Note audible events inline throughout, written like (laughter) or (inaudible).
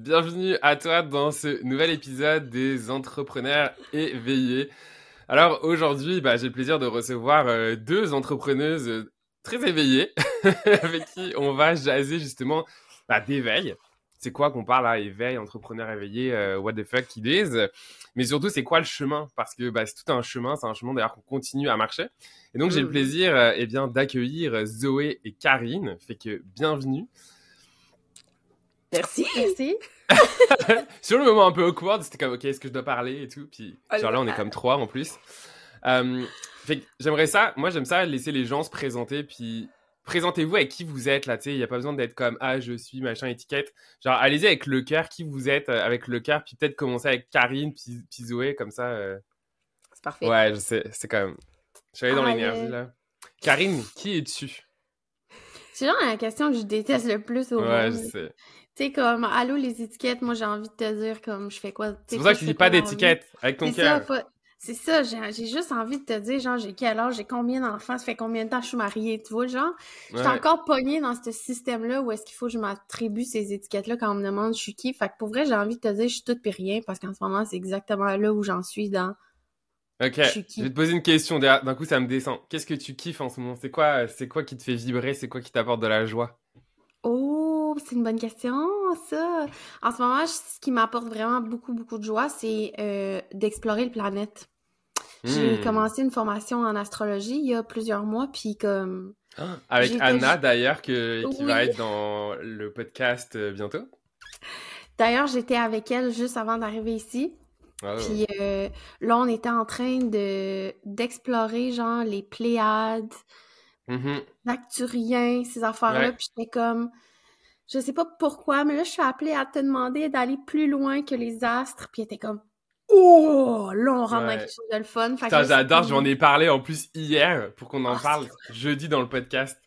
bienvenue à toi dans ce nouvel épisode des entrepreneurs éveillés. Alors aujourd'hui, bah, j'ai le plaisir de recevoir euh, deux entrepreneuses euh, très éveillées (laughs) avec qui on va jaser justement bah, d'éveil. C'est quoi qu'on parle à éveil, entrepreneur éveillé, euh, what the fuck it is Mais surtout, c'est quoi le chemin? Parce que bah, c'est tout un chemin, c'est un chemin d'ailleurs qu'on continue à marcher. Et donc j'ai le Mm. plaisir eh bien d'accueillir Zoé et Karine. Fait que bienvenue. Merci. Merci. (laughs) (laughs) Sur le moment un peu awkward, c'était comme ok, est-ce que je dois parler et tout. Puis Ah, genre là, on est comme trois en plus. Euh, fait j'aimerais ça, moi j'aime ça laisser les gens se présenter. Puis présentez-vous avec qui vous êtes là. Tu sais, il y a pas besoin d'être comme ah je suis machin étiquette. Genre allez-y avec le cœur, qui vous êtes euh, avec le cœur. Puis peut-être commencer avec Karine puis, puis Zoé comme ça. euh. C'est parfait. Ouais, je sais, c'est quand même. Je suis allé dans Ah, l'énergie là. Karine, qui es-tu? C'est genre la question que je déteste le plus au Ouais, je monde. sais. Sais, comme, allô, les étiquettes, moi, j'ai envie de te dire, comme, je fais quoi. C'est pour ça que tu dis pas d'étiquette avec ton C'est ça, cœur. C'est ça, j'ai juste envie de te dire, genre, j'ai quel âge, j'ai combien d'enfants, ça fait combien de temps je suis mariée, tu vois, genre. Je suis Ouais. encore pognée dans ce système-là où est-ce qu'il faut que je m'attribue ces étiquettes-là quand on me demande je suis qui. Fait que pour vrai, j'ai envie de te dire, je suis toute pis rien, parce qu'en ce moment, c'est exactement là où j'en suis dans. Ok, Je suis qui? je vais te poser une question. D'un d'un coup, ça me descend. Qu'est-ce que tu kiffes en ce moment? C'est quoi, c'est quoi qui te fait vibrer? C'est quoi qui t'apporte de la joie? Oh, c'est une bonne question, ça. En ce moment, ce qui m'apporte vraiment beaucoup, beaucoup de joie, c'est euh, d'explorer le planète. J'ai Hmm. commencé une formation en astrologie il y a plusieurs mois, puis comme... Avec J'étais Anna d'ailleurs, qui va être dans le podcast euh, bientôt. D'ailleurs, j'étais avec elle juste avant d'arriver ici. Oh. Puis euh, là, on était en train de d'explorer, genre, les Pléiades, Mhm. l'Acturien, ces affaires-là. Ouais. Puis j'étais comme... Je sais pas pourquoi, mais là, je suis appelée à te demander d'aller plus loin que les astres. Puis était comme... Oh! Là, on rentre Ouais. dans quelque chose de le fun. J'adore, j'en ai parlé en plus hier pour qu'on en Oh, parle jeudi dans le podcast.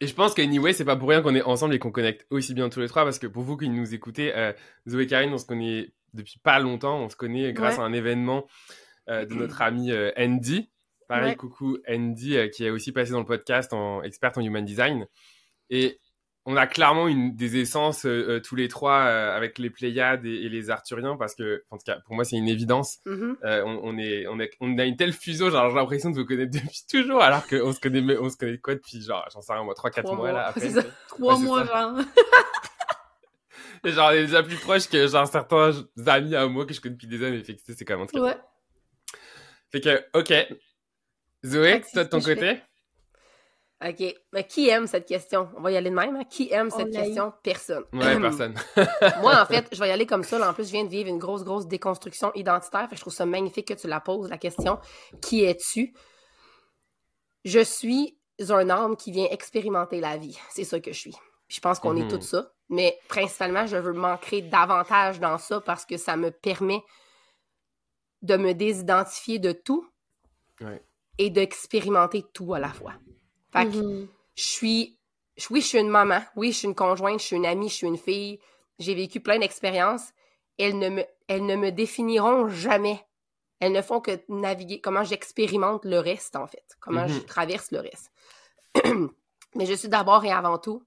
Et je pense qu'anyway, c'est pas pour rien qu'on est ensemble et qu'on connecte aussi bien tous les trois parce que pour vous qui nous écoutez, euh, Zoé et Karine, on se connaît depuis pas longtemps. On se connaît grâce Ouais. à un événement euh, de (clears throat) notre ami euh, Andy. Pareil, Ouais. coucou Andy, euh, qui est aussi passé dans le podcast en experte en human design. Et on a clairement une des essences euh, euh, tous les trois euh, avec les Pléiades et, et les Arthuriens parce que, en tout cas, pour moi, c'est une évidence. Mhm. On, on est, on, est, on a une telle fusion, genre j'ai l'impression de vous connaître depuis (laughs) toujours, alors qu'on se connaît, on se connaît quoi depuis genre, j'en sais rien moi, 3-4 Trois mois, là, (laughs) c'est ça. Trois Ouais, c'est mois, ça. genre. (laughs) Et genre on est déjà plus proche que genre certains amis à moi que je connais depuis des années, fait que c'est quand même un truc. Ouais. Fait que, ok. Zoé, toi de ton côté? OK. Mais qui aime cette question? On va y aller de même. hein? Qui aime cette eu. question? Personne. Ouais, (clears throat) personne. Moi, en fait, (laughs) je vais y aller comme ça. là. En plus, je viens de vivre une grosse, grosse déconstruction identitaire. Fait que je trouve ça magnifique que tu la poses, la question. Qui es-tu? Je suis un homme qui vient expérimenter la vie. C'est ça que je suis. Puis je pense qu'on Mhm. est tout ça. Mais principalement, je veux m'ancrer davantage dans ça parce que ça me permet de me désidentifier de tout Ouais. Et d'expérimenter tout à la fois. Fait que Mhm. je suis oui, je suis une maman, oui, je suis une conjointe, je suis une amie, je suis une fille. J'ai vécu plein d'expériences. Elles ne me elles ne me définiront jamais. Elles ne font que naviguer comment j'expérimente le reste en fait, comment je traverse le reste. (clears throat) Mais je suis d'abord et avant tout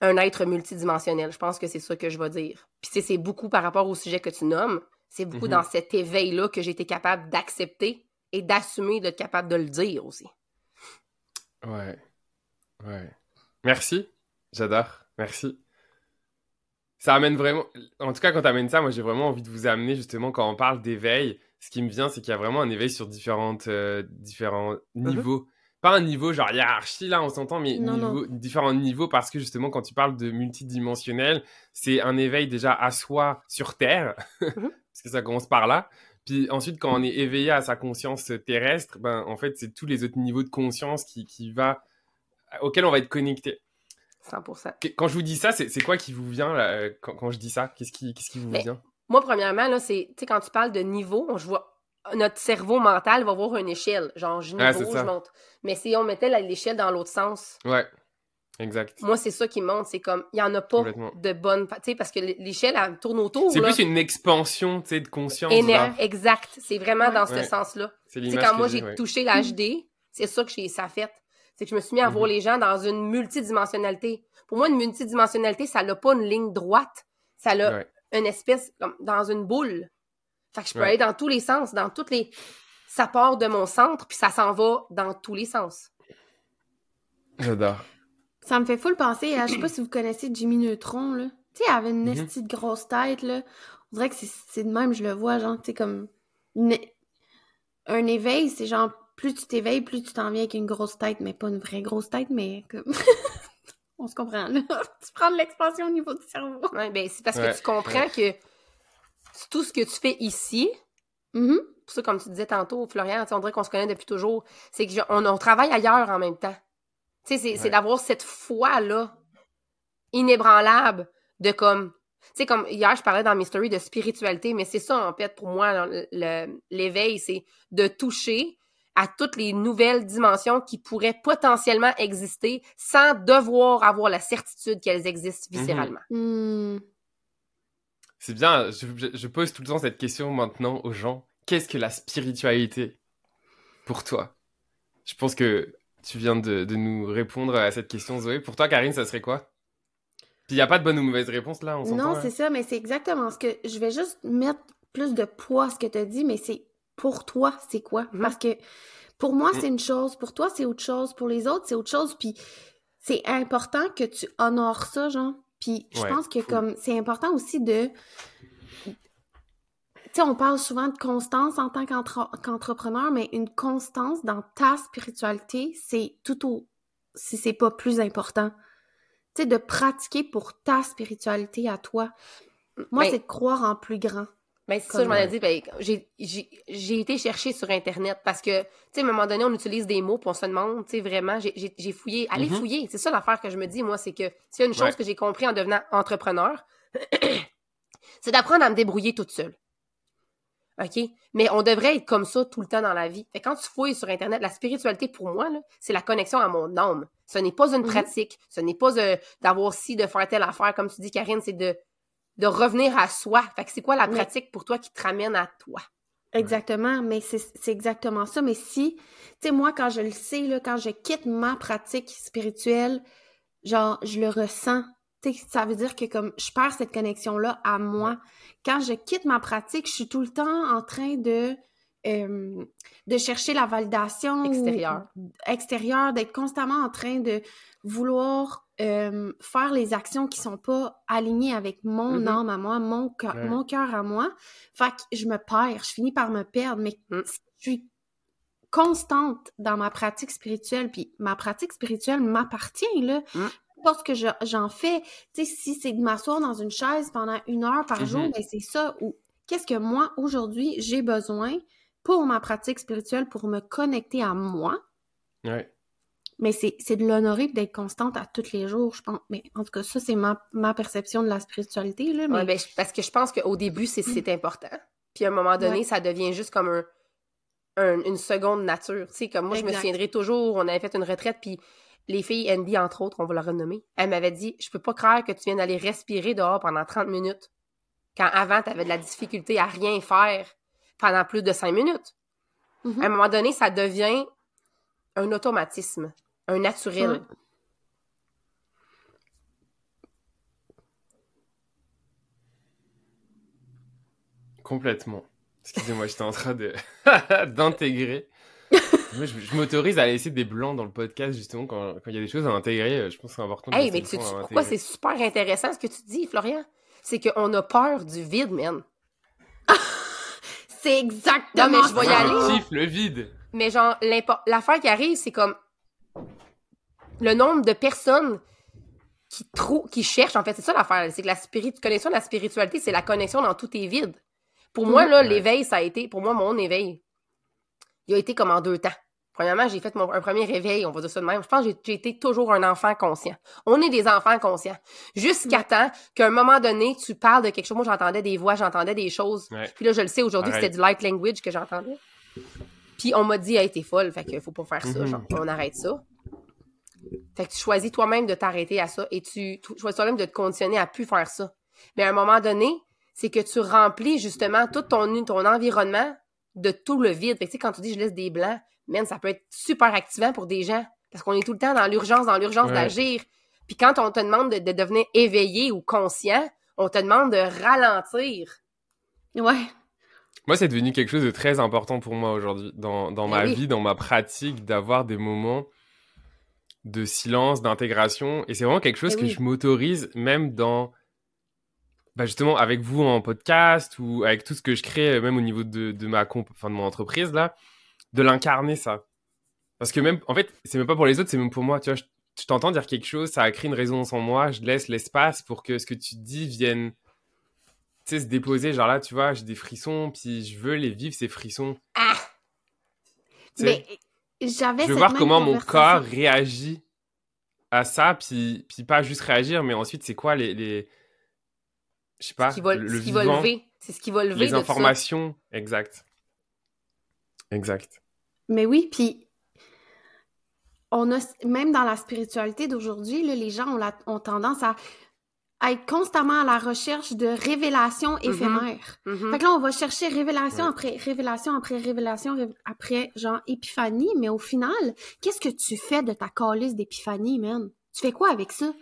un être multidimensionnel. Je pense que c'est ça que je vais dire. Puis c'est beaucoup par rapport au sujet que tu nommes, c'est beaucoup Mhm. dans cet éveil-là que j'ai été capable d'accepter et d'assumer d'être capable de le dire aussi. Ouais. Ouais. Merci. J'adore. Merci. Ça amène vraiment. En tout cas, quand tu amènes ça, moi, j'ai vraiment envie de vous amener, justement, quand on parle d'éveil, ce qui me vient, c'est qu'il y a vraiment un éveil sur différentes, euh, différents niveaux. Pas un niveau genre hiérarchie, là, on s'entend, mais Non, niveau- différents niveaux, parce que justement, quand tu parles de multidimensionnel, c'est un éveil déjà à soi sur Terre, Mhm. (laughs) parce que ça commence par là. Puis ensuite, quand on est éveillé à sa conscience terrestre, ben, en fait, c'est tous les autres niveaux de conscience qui, qui va, auxquels on va être connecté. 100%. Que- Quand je vous dis ça, c'est quoi qui vous vient là, quand, quand je dis ça? Qu'est-ce qui, qui vous Mais- vient? Moi, premièrement, là, c'est, tu sais, quand tu parles de niveau, on- je vois, notre cerveau mental va voir une échelle. Genre, je niveau, je monte. Mais si on mettait l'échelle dans l'autre sens, Ouais, exact. moi, c'est ça qui monte. C'est comme, il n'y en a pas de bonne. Tu sais, parce que l'échelle, elle tourne autour. C'est plus une expansion, tu sais, de conscience. Éner-. Exact. C'est vraiment Ouais. dans ce Ouais. sens-là. C'est Tu sais, l'image quand que moi, j'ai, ouais. touché la HD, c'est ça que j'ai, ça a fait. C'est que je me suis mis à voir Mhm. les gens dans une multidimensionnalité. Pour moi, une multidimensionnalité, ça n'a pas une ligne droite. Ça a Ouais. une espèce, comme dans une boule. Fait que je peux Ouais. aller dans tous les sens, dans toutes les... Ça part de mon centre, puis ça s'en va dans tous les sens. J'adore. Ça me fait full penser à, je sais pas (clears throat) si vous connaissez Jimmy Neutron, là. Tu sais, elle avait une esti de grosse tête, là. On dirait que c'est- c'est de même, je le vois, genre, tu sais, comme... une- Un éveil, c'est genre, plus tu t'éveilles, plus tu t'en viens avec une grosse tête, mais pas une vraie grosse tête, mais comme... (laughs) On se comprend, là. (laughs) tu prends de l'expansion au niveau du cerveau. Ouais, ben, c'est parce Ouais, que tu comprends que tout ce que tu fais ici, Mhm. pour ça, comme tu disais tantôt, Florian, on dirait qu'on se connaît depuis toujours, c'est qu'on on, on travaille ailleurs en même temps. Tu sais, c'est d'avoir cette foi-là, inébranlable, de comme... Tu sais, comme hier, je parlais dans mes stories de spiritualité, mais c'est ça, en fait, pour moi, le- le- l'éveil, c'est de toucher à toutes les nouvelles dimensions qui pourraient potentiellement exister sans devoir avoir la certitude qu'elles existent viscéralement. Hmm. C'est bien, je pose tout le temps cette question maintenant aux gens. Qu'est-ce que la spiritualité pour toi? Je pense que tu viens de, de nous répondre à cette question, Zoé. Pour toi, Karine, ça serait quoi? Puis il n'y a pas de bonne ou mauvaise réponse là, on s'entend Non, là c'est ça, mais c'est exactement ce que je vais juste mettre plus de poids à ce que tu as dit, mais c'est pour toi, c'est quoi? Mhm. Parce que pour moi, Mhm. c'est une chose, pour toi, c'est autre chose, pour les autres, c'est autre chose, puis c'est important que tu honores ça, genre. Puis je Ouais, pense que comme c'est important aussi de sais, on parle souvent de constance en tant qu'entre- qu'entrepreneur, mais une constance dans ta spiritualité, c'est tout au... si c'est pas plus important. Tu sais, de pratiquer pour ta spiritualité à toi. Moi, Ben- c'est de croire en plus grand. Ben, c'est ça, je m'en ai dit. Ben, j'ai- j'ai j'ai été chercher sur Internet parce que, tu sais, à un moment donné, on utilise des mots puis on se demande, tu sais, vraiment, j'ai- fouillé. Allez Mhm. fouiller. C'est ça l'affaire que je me dis, moi, c'est que s'il y a une chose Ouais. que j'ai compris en devenant entrepreneur, (clears throat) c'est d'apprendre à me débrouiller toute seule. OK? Mais on devrait être comme ça tout le temps dans la vie. Fait quand tu fouilles sur Internet, la spiritualité, pour moi, c'est la connexion à mon âme. Ce n'est pas une Mhm. pratique. Ce n'est pas euh, d'avoir ci, de faire telle affaire. Comme tu dis, Karine, c'est de, de revenir à soi. Fait que c'est quoi la pratique pour toi qui te ramène à toi? Exactement, mais c'est c'est exactement ça. Mais si, tu sais, moi, quand je le sais, là, quand je quitte ma pratique spirituelle, genre, je le ressens. Ça veut dire que comme je perds cette connexion-là à moi. Quand je quitte ma pratique, je suis tout le temps en train de, euh, de chercher la validation. Extérieure. extérieure, d'être constamment en train de vouloir euh, faire les actions qui sont pas alignées avec mon Mhm. âme à moi, mon cœur, Ouais. mon cœur à moi. Fait que je me perds, je finis par me perdre, mais Mm. je suis constante dans ma pratique spirituelle, puis ma pratique spirituelle m'appartient, là. Mm. Parce que je- j'en fais, tu sais, si c'est de m'asseoir dans une chaise pendant une heure par jour, ben c'est ça. Ou qu'est-ce que moi, aujourd'hui, j'ai besoin pour ma pratique spirituelle, pour me connecter à moi, Ouais. mais c'est c'est de l'honorer et d'être constante à tous les jours, je pense. Mais en tout cas, ça, c'est ma, ma perception de la spiritualité, là. Mais... Ouais, ben, parce que je pense qu'au début, c'est c'est important. Puis à un moment donné, Ouais. ça devient juste comme un, un- une seconde nature. Tu sais, comme moi, je me souviendrai toujours, on avait fait une retraite, puis les filles, Andy, entre autres, on va la renommer, elle m'avait dit Je peux pas croire que tu viennes d'aller respirer dehors pendant 30 minutes. Quand avant, tu avais de la difficulté à rien faire pendant plus de 5 minutes. Mhm. À un moment donné, ça devient un automatisme, un naturel. Complètement. Excusez-moi, j'étais en train de (laughs) d'intégrer. Moi, je, je m'autorise à laisser des blancs dans le podcast, justement, quand quand il y a des choses à intégrer. Je pense que c'est important Hey, mais le tu pourquoi c'est super intéressant ce que tu dis, Florian? C'est qu'on a peur du vide, man. (laughs) C'est exactement Non, mais je vais y aller. Kiffe le vide. Mais genre, l'affaire qui arrive, c'est comme le nombre de personnes qui trou- qui cherchent, en fait, c'est ça l'affaire. C'est que la spirit- connexion de la spiritualité, c'est la connexion dans tout est vide. Pour moi, Mhm. là, Ouais. l'éveil, ça a été, pour moi, mon éveil, il a été comme en deux temps. Premièrement, j'ai fait mon, un premier réveil, on va dire ça de même. Je pense que j'ai- été toujours un enfant conscient. On est des enfants conscients. Jusqu'à temps qu'à un moment donné, tu parles de quelque chose. Moi, j'entendais des voix, j'entendais des choses. Ouais. Puis là, je le sais aujourd'hui, c'était du light language que j'entendais. Puis on m'a dit, hey, t'es folle, fait que faut pas faire ça, Mhm. genre, on arrête ça. Fait que tu choisis toi-même de t'arrêter à ça et tu, tu choisis toi-même de te conditionner à plus faire ça. Mais à un moment donné, c'est que tu remplis justement tout ton, ton environnement de tout le vide. Fait que tu sais, quand tu dis je laisse des blancs, man, ça peut être super activant pour des gens Parce qu'on est tout le temps dans l'urgence, dans l'urgence Ouais. d'agir. Puis quand on te demande de, de devenir éveillé ou conscient, on te demande de ralentir. Ouais. Moi, c'est devenu quelque chose de très important pour moi aujourd'hui, dans, dans Eh ma oui. vie, dans ma pratique, d'avoir des moments de silence, d'intégration. Et c'est vraiment quelque chose Eh que oui. je m'autorise, même dans, bah justement, avec vous en podcast ou avec tout ce que je crée, même au niveau de, de ma comp- enfin, de mon entreprise, là, de l'incarner, ça. Parce que même, en fait, c'est même pas pour les autres, c'est même pour moi. Tu vois, je, je t'entends dire quelque chose, ça a créé une résonance en moi, je laisse l'espace pour que ce que tu dis vienne tu sais, se déposer. Genre là, tu vois, j'ai des frissons, puis je veux les vivre, ces frissons. Ah! Mais j'avais je veux voir comment mon corps réagit à ça, puis, puis pas juste réagir, mais ensuite, c'est quoi les... les... Je sais pas, Ce qui va, le, ce le qui va lever. C'est ce qui va lever les de ça. informations. Exact. Exact. Mais oui, puis on a même dans la spiritualité d'aujourd'hui, les gens ont, la- ont tendance à, à être constamment à la recherche de révélations éphémères. Mhm. Fait que là, on va chercher révélation Ouais. après révélation après révélation ré- après genre épiphanie, mais au final, qu'est-ce que tu fais de ta calice d'épiphanie, man? Tu fais quoi avec ça?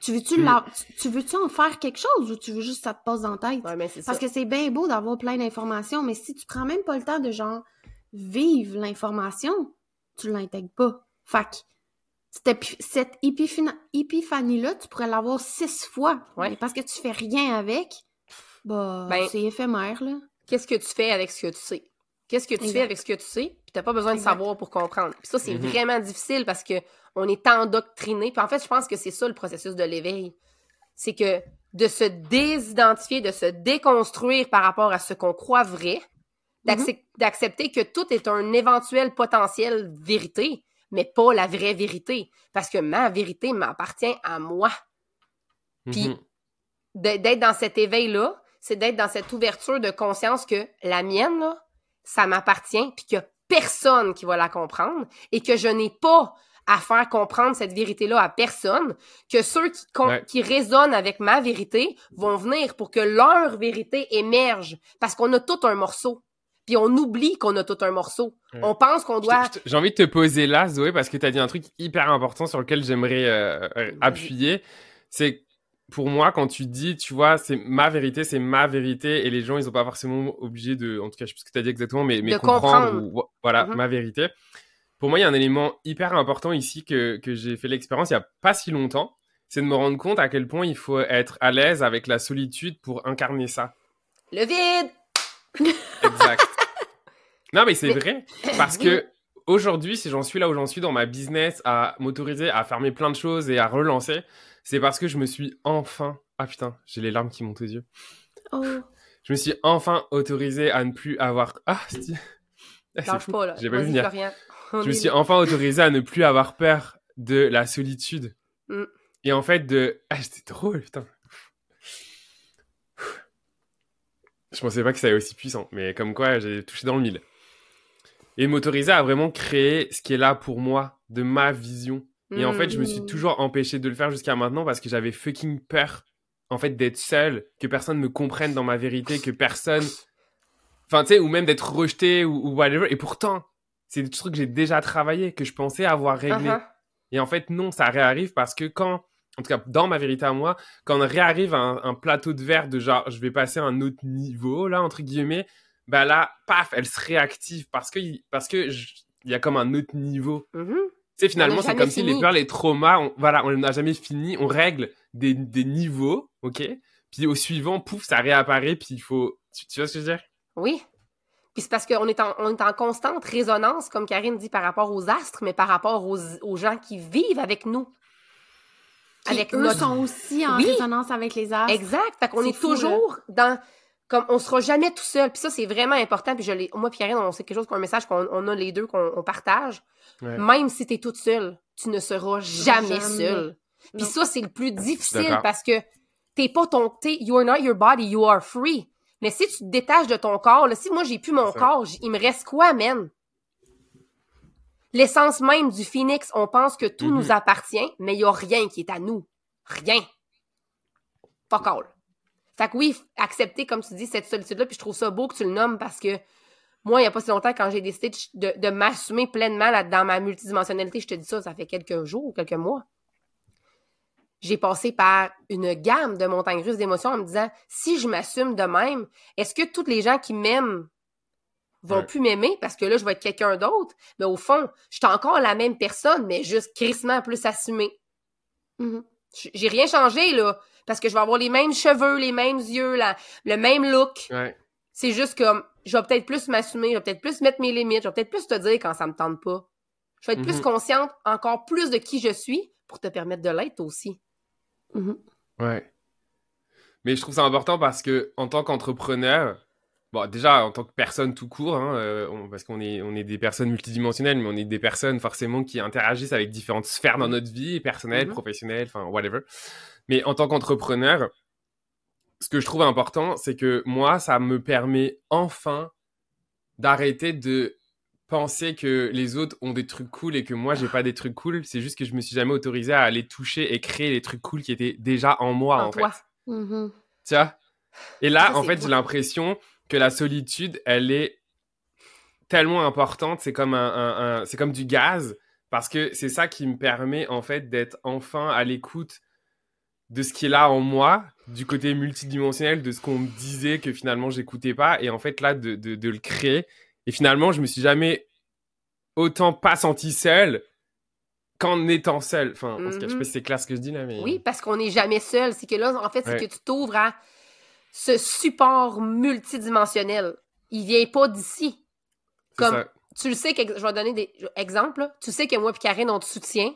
Tu veux-tu Mm. tu, tu veux-tu en faire quelque chose ou tu veux juste que ça te passe dans la tête? Ouais, mais c'est ça. Parce que c'est bien beau d'avoir plein d'informations, mais si tu prends même pas le temps de genre vivre l'information, tu l'intègres pas. Fait que cette, épi- cette épiphina- épiphanie-là, tu pourrais l'avoir six fois. Ouais. Mais parce que tu fais rien avec, bah, Ben, c'est éphémère, là. Qu'est-ce que tu fais avec ce que tu sais? Qu'est-ce que tu Exact. fais avec ce que tu sais? Puis t'as pas besoin de Exact. savoir pour comprendre. Puis ça, c'est Mhm. vraiment difficile parce que on est endoctriné. Puis en fait, je pense que c'est ça le processus de l'éveil. C'est que de se désidentifier, de se déconstruire par rapport à ce qu'on croit vrai, d'accep- d'accepter que tout est un éventuel potentiel vérité, mais pas la vraie vérité. Parce que ma vérité m'appartient à moi. Puis- de- d'être dans cet éveil-là, c'est d'être dans cette ouverture de conscience que la mienne, là, ça m'appartient, puis qu'il y a personne qui va la comprendre, et que je n'ai pas à faire comprendre cette vérité-là à personne, que ceux qui, Ouais. qui résonnent avec ma vérité vont venir pour que leur vérité émerge, parce qu'on a tout un morceau. Puis on oublie qu'on a tout un morceau. Ouais. On pense qu'on doit... J'ai envie de te poser là, Zoé, parce que tu as dit un truc hyper important sur lequel j'aimerais euh, appuyer. C'est pour moi, quand tu dis, tu vois, c'est ma vérité, c'est ma vérité, et les gens, ils ont pas forcément obligé de, en tout cas, je sais plus ce que tu as dit exactement, mais, mais De comprendre, comprendre. ou- voilà, Mhm. ma vérité. Pour moi, il y a un élément hyper important ici que, que j'ai fait l'expérience il y a pas si longtemps, c'est de me rendre compte à quel point il faut être à l'aise avec la solitude pour incarner ça. Le vide! Exact. non, mais c'est vrai. (laughs) Parce que aujourd'hui, si j'en suis là où j'en suis dans ma business, à m'autoriser à fermer plein de choses et à relancer, c'est parce que je me suis enfin. Ah putain, j'ai les larmes qui montent aux yeux. Oh. Je me suis enfin autorisé à ne plus avoir. Ah, c'est ah, c'est fou. pas, là. J'ai pas vu venir. Je me suis enfin autorisé à ne plus avoir peur de la solitude. Mm. Et en fait, de. Ah, c'était drôle, putain. Je pensais pas que ça allait aussi puissant, mais comme quoi, j'ai touché dans le mille. Et m'autoriser à vraiment créer ce qui est là pour moi, de ma vision. Et en fait, je me suis Mm. toujours empêché de le faire jusqu'à maintenant parce que j'avais fucking peur, en fait, d'être seul, que personne me comprenne dans ma vérité, que personne. Enfin, tu sais, ou même d'être rejeté ou, ou whatever. Et pourtant, c'est des trucs que j'ai déjà travaillé, que je pensais avoir réglé. Uh-huh. Et en fait, non, ça réarrive parce que quand, en tout cas, dans ma vérité à moi, quand on réarrive à un, un plateau de verre de genre, je vais passer à un autre niveau, là, entre guillemets, bah là, paf, elle se réactive parce que, parce que je- il y a comme un autre niveau. Mhm. Tu sais, finalement, c'est comme si les peurs, les traumas, on, voilà, on n'a jamais fini, on règle des, des niveaux, ok? Puis au suivant, pouf, ça réapparaît, puis il faut, tu, tu vois ce que je veux dire? Oui. Puis c'est parce qu'on est, en, on est en constante résonance, comme Karine dit, par rapport aux astres, mais par rapport aux, aux gens qui vivent avec nous. Qui, Avec eux notre- sont aussi en Oui. résonance avec les astres. Exact. Fait qu'on est, fou, toujours dans. Comme on sera jamais tout seul. Puis ça, c'est vraiment important. Puis je l'ai. Moi, Karine, on sait quelque chose, qu'on un message qu'on on a les deux, qu'on on partage. Ouais. Même si t'es toute seule, tu ne seras jamais, Jamais. seule. Puis ça, c'est le plus difficile parce que t'es pas ton. T'es, you are not your body, you are free. Mais si tu te détaches de ton corps, là, si moi j'ai plus mon corps, il me reste quoi, man? L'essence même du phoenix, on pense que tout Mhm. nous appartient, mais il y a rien qui est à nous. Rien. Fuck all. Fait que oui, accepter, comme tu dis, cette solitude-là, puis je trouve ça beau que tu le nommes parce que moi, il n'y a pas si longtemps, quand j'ai décidé de, de, m'assumer pleinement là, dans ma multidimensionnalité, je te dis ça, ça fait quelques jours ou quelques mois. J'ai passé par une gamme de montagnes russes d'émotions en me disant si je m'assume de même, est-ce que toutes les gens qui m'aiment vont plus m'aimer parce que là, je vais être quelqu'un d'autre? Mais au fond, je suis encore la même personne, mais juste crissement plus assumée. Mm-hmm. J'ai rien changé, là, parce que je vais avoir les mêmes cheveux, les mêmes yeux, la, le même look. C'est juste comme, je vais peut-être plus m'assumer, je vais peut-être plus mettre mes limites, je vais peut-être plus te dire quand ça me tente pas. Je vais être plus mm-hmm. consciente encore plus de qui je suis pour te permettre de l'être aussi. Mm-hmm. Ouais. Mais je trouve ça important parce que en tant qu'entrepreneur, bon déjà en tant que personne tout court, hein, euh, parce qu'on est on est des personnes multidimensionnelles, mais on est des personnes forcément qui interagissent avec différentes sphères dans notre vie, personnelle, mm-hmm. professionnelle, enfin whatever. Mais en tant qu'entrepreneur, ce que je trouve important, c'est que moi, ça me permet enfin d'arrêter de penser que les autres ont des trucs cool et que moi j'ai pas des trucs cool. C'est juste que je me suis jamais autorisé à aller toucher et créer les trucs cool qui étaient déjà en moi en, fait. Mm-hmm. Tu vois? Et là, en fait, j'ai l'impression que la solitude, elle est tellement importante. C'est comme un, c'est comme du gaz parce que c'est ça qui me permet en fait d'être enfin à l'écoute de ce qui est là en moi, du côté multidimensionnel, de ce qu'on me disait que finalement j'écoutais pas, et en fait là de, de, le créer. Et finalement, je me suis jamais autant pas senti seul qu'en étant seul. Enfin, je sais pas mhm. si c'est clair ce que je dis là, mais. Oui, parce qu'on n'est jamais seul. C'est que là, en fait, c'est que tu t'ouvres à ce support multidimensionnel. Il vient pas d'ici. Comme tu le sais que je vais donner des exemples. Tu sais que moi et Karine on te soutient,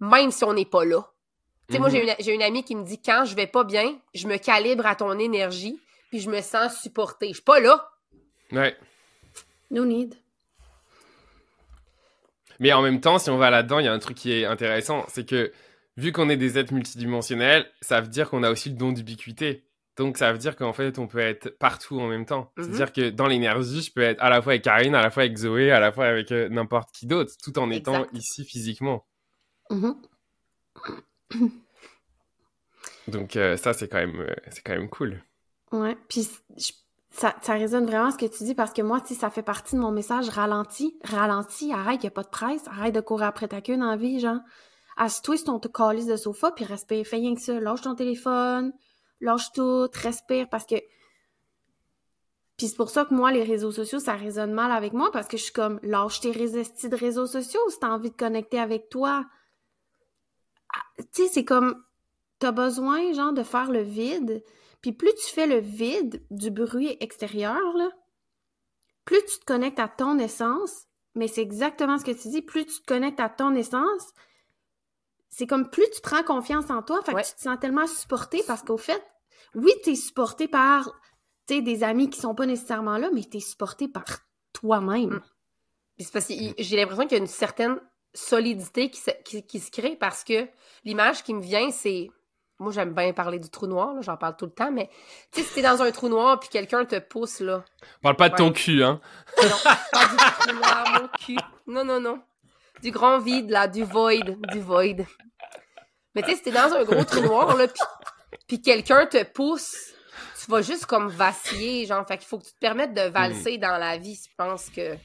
même si on n'est pas là. Tu sais, moi, mhm. j'ai une, amie qui me dit quand je vais pas bien, je me calibre à ton énergie, puis je me sens supportée. Je suis pas là. Ouais. No need. Mais en même temps, si on va là-dedans, il y a un truc qui est intéressant, c'est que vu qu'on est des êtres multidimensionnels, ça veut dire qu'on a aussi le don d'ubiquité. Donc ça veut dire qu'en fait, on peut être partout en même temps. Mhm. C'est-à-dire que dans l'énergie, je peux être à la fois avec Karine, à la fois avec Zoé, à la fois avec euh, n'importe qui d'autre, tout en étant ici physiquement. Mm Donc euh, ça, c'est quand, même, euh, c'est quand même cool. Ouais, puis ça, ça résonne vraiment ce que tu dis parce que moi, si ça fait partie de mon message, ralentis, ralentis, arrête, il a pas de presse, arrête de courir après ta queue dans la vie, genre. Assis-toi sur ton calice de sofa, puis respire, fais rien que ça. Lâche ton téléphone, lâche tout, respire, parce que... Puis c'est pour ça que moi, les réseaux sociaux, ça résonne mal avec moi, parce que je suis comme, lâche tes résistis de réseaux sociaux si t'as envie de connecter avec toi. Ah, tu sais, c'est comme t'as besoin, genre, de faire le vide. Puis plus tu fais le vide du bruit extérieur, là, plus tu te connectes à ton essence, mais c'est exactement ce que tu dis, plus tu te connectes à ton essence, c'est comme plus tu prends confiance en toi, fait que tu te sens tellement supporté parce qu'au fait, oui, tu es supporté par des amis qui sont pas nécessairement là, mais tu es supporté par toi-même. Mm. j'ai l'impression qu'il y a une certaine solidité qui qui se crée parce que l'image qui me vient, c'est moi, j'aime bien parler du trou noir, j'en parle tout le temps, mais tu sais, si t'es dans un trou noir puis quelqu'un te pousse, là. Parle pas de ton cul, hein. Non, pas du trou noir, mon cul. Non, non, non. Du grand vide, là, du void, du void. Mais tu sais, si t'es dans un gros trou noir, là, puis quelqu'un te pousse, tu vas juste comme vaciller, genre. Fait qu'il faut que tu te permettes de valser dans la vie. Je pense que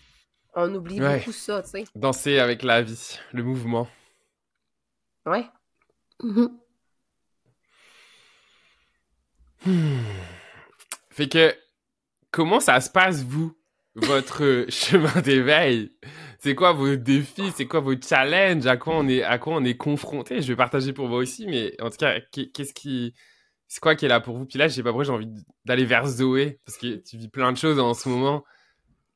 on oublie beaucoup ça, tu sais. Danser avec la vie, le mouvement. Ouais. Hmm. Fait que, comment ça se passe, vous, votre (laughs) chemin d'éveil? C'est quoi vos défis? C'est quoi vos challenges? À quoi on est, à quoi on est confronté? Je vais partager pour vous aussi, mais en tout cas, qu'est-ce qui, c'est quoi qui est là pour vous? Puis là, je sais pas pourquoi j'ai envie d'aller vers Zoé, parce que tu vis plein de choses en ce moment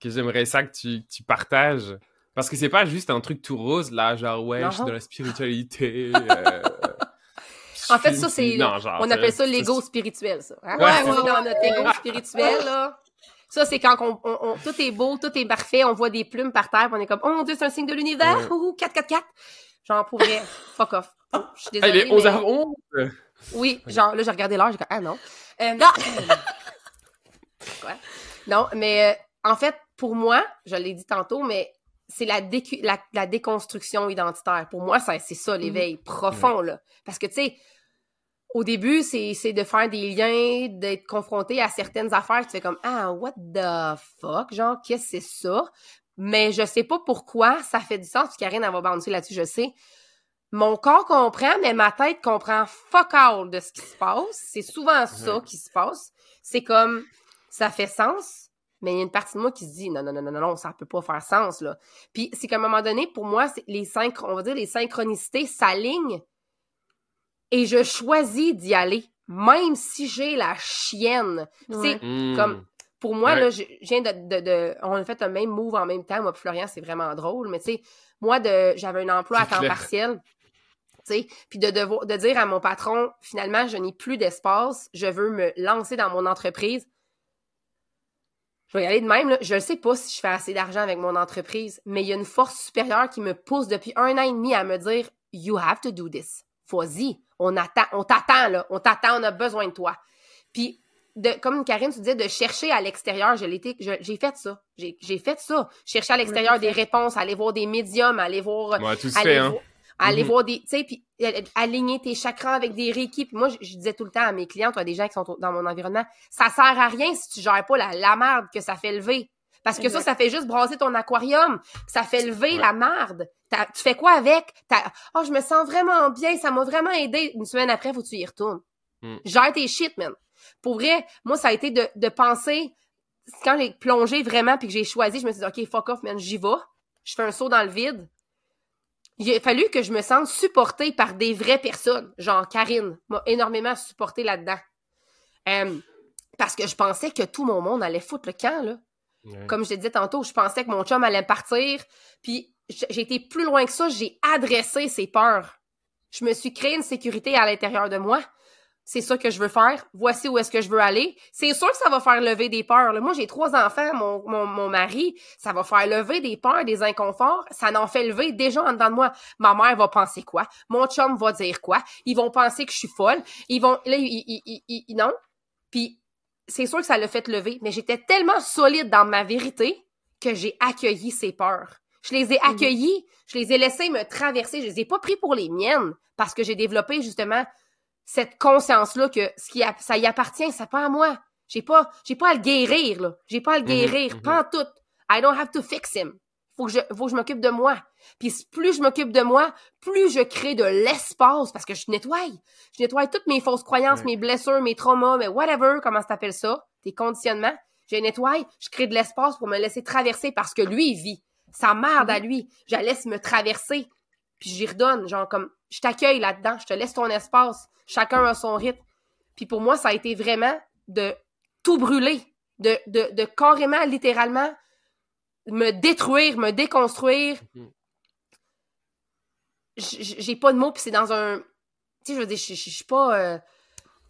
que j'aimerais ça que tu, tu partages. Parce que c'est pas juste un truc tout rose, là, genre, ouais, je suis dans la spiritualité. (laughs) euh, en fait, ça, c'est. On appelle ça l'ego spirituel, ça. Hein? Ouais, on est dans notre ego spirituel, là. Ça, c'est quand on, tout est beau, tout est parfait, on voit des plumes par terre, on est comme, oh mon dieu, c'est un signe de l'univers, ouh, 4, 4, 4. Genre, pour vrai, (laughs) fuck off. Oh, je suis désolée. Elle est 11 h 11 Oui, genre, là, j'ai regardé l'heure, j'ai dit, ah non. Euh, (laughs) Quoi? Non, mais euh, en fait, pour moi, je l'ai dit tantôt, mais c'est la, la, déconstruction identitaire. Pour moi, c'est ça, l'éveil mm-hmm. profond, là. Parce que, tu sais, au début, c'est c'est de faire des liens, d'être confronté à certaines affaires. Tu fais comme ah what the fuck, genre qu'est-ce que c'est ça? Mais je sais pas pourquoi ça fait du sens. Karine, elle va bouncer là-dessus, je sais. Mon corps comprend, mais ma tête comprend fuck all de ce qui se passe. C'est souvent ça qui se passe. C'est comme ça fait sens, mais il y a une partie de moi qui se dit non non non non non, ça peut pas faire sens là. Puis c'est qu'à un moment donné, pour moi, les synch on va dire les synchronicités s'alignent et je choisis d'y aller, même si j'ai la chienne. C'est Hmm. comme pour moi Ouais. là, je viens de, de, de- on a fait un même move en même temps. Moi, Florian, c'est vraiment drôle. Mais tu sais, moi, de, j'avais un emploi à temps clair. partiel. Puis de, devoir- de dire à mon patron, finalement, je n'ai plus d'espace, je veux me lancer dans mon entreprise. Je vais y aller de même, là. Je ne sais pas si je fais assez d'argent avec mon entreprise, mais il y a une force supérieure qui me pousse depuis un an et demi à me dire You have to do this. Vas-y. On attend, on t'attend, là. On t'attend, on a besoin de toi. Puis, de, comme Karine, tu disais, de chercher à l'extérieur, je l'étais, j'ai fait ça. J'ai, j'ai fait ça. Chercher à l'extérieur des réponses, aller voir des médiums, aller voir Ouais, tout se aller, fait, hein. aller Mhm. voir des, tu sais, puis euh, aligner tes chakras avec des reiki. Puis moi, je, je disais tout le temps à mes clients, toi, des gens qui sont dans mon environnement, ça sert à rien si tu gères pas la, la merde que ça fait lever. Parce que ça, Exact. ça fait juste brasser ton aquarium. Ça fait lever Ouais. la merde. T'as- Tu fais quoi avec? Oh, je me sens vraiment bien. Ça m'a vraiment aidé. Une semaine après, faut que tu y retournes. Mm. Gère tes shit, man. Pour vrai, moi, ça a été de, de penser, quand j'ai plongé vraiment puis que j'ai choisi, je me suis dit, OK, fuck off, man, j'y vais. Je fais un saut dans le vide. Il a fallu que je me sente supportée par des vraies personnes. Genre, Karine m'a énormément supportée là-dedans. Euh, parce que je pensais que tout mon monde allait foutre le camp, là. Comme je te disais tantôt, je pensais que mon chum allait partir. Puis j'ai été plus loin que ça. J'ai adressé ses peurs. Je me suis créé une sécurité à l'intérieur de moi. C'est ça que je veux faire. Voici où est-ce que je veux aller. C'est sûr que ça va faire lever des peurs. là. Moi, j'ai trois enfants, mon, mon, mon mari. Ça va faire lever des peurs, des inconforts. Ça n'en fait lever déjà en dedans de moi. Ma mère va penser quoi? Mon chum va dire quoi? Ils vont penser que je suis folle. Ils vont... Là, ils- ils- ils- non? Puis c'est sûr que ça l'a fait lever, mais j'étais tellement solide dans ma vérité que j'ai accueilli ces peurs. Je les ai Mhm. accueillis, je les ai laissés me traverser, je les ai pas pris pour les miennes parce que j'ai développé justement cette conscience-là que ce qui a- ça y appartient, ça pas à moi. J'ai pas, j'ai pas à le guérir, là. J'ai pas à le Mhm, guérir, mhm. pas en tout. I don't have to fix him. Faut que je, faut que je m'occupe de moi. Puis plus je m'occupe de moi, plus je crée de l'espace parce que je nettoie. Je nettoie toutes mes fausses croyances, Ouais. mes blessures, mes traumas, mais whatever, comment ça t'appelles ça, tes conditionnements. Je nettoie, je crée de l'espace pour me laisser traverser parce que lui, il vit. Ça merde à lui. Je la laisse me traverser. Puis j'y redonne, genre comme, je t'accueille là-dedans, je te laisse ton espace. Chacun a son rythme. Puis pour moi, ça a été vraiment de tout brûler, de, de, de carrément, littéralement, me détruire, me déconstruire. Mhm. J- J'ai pas de mots, puis c'est dans un... Tu sais, je veux dire, je suis pas... euh,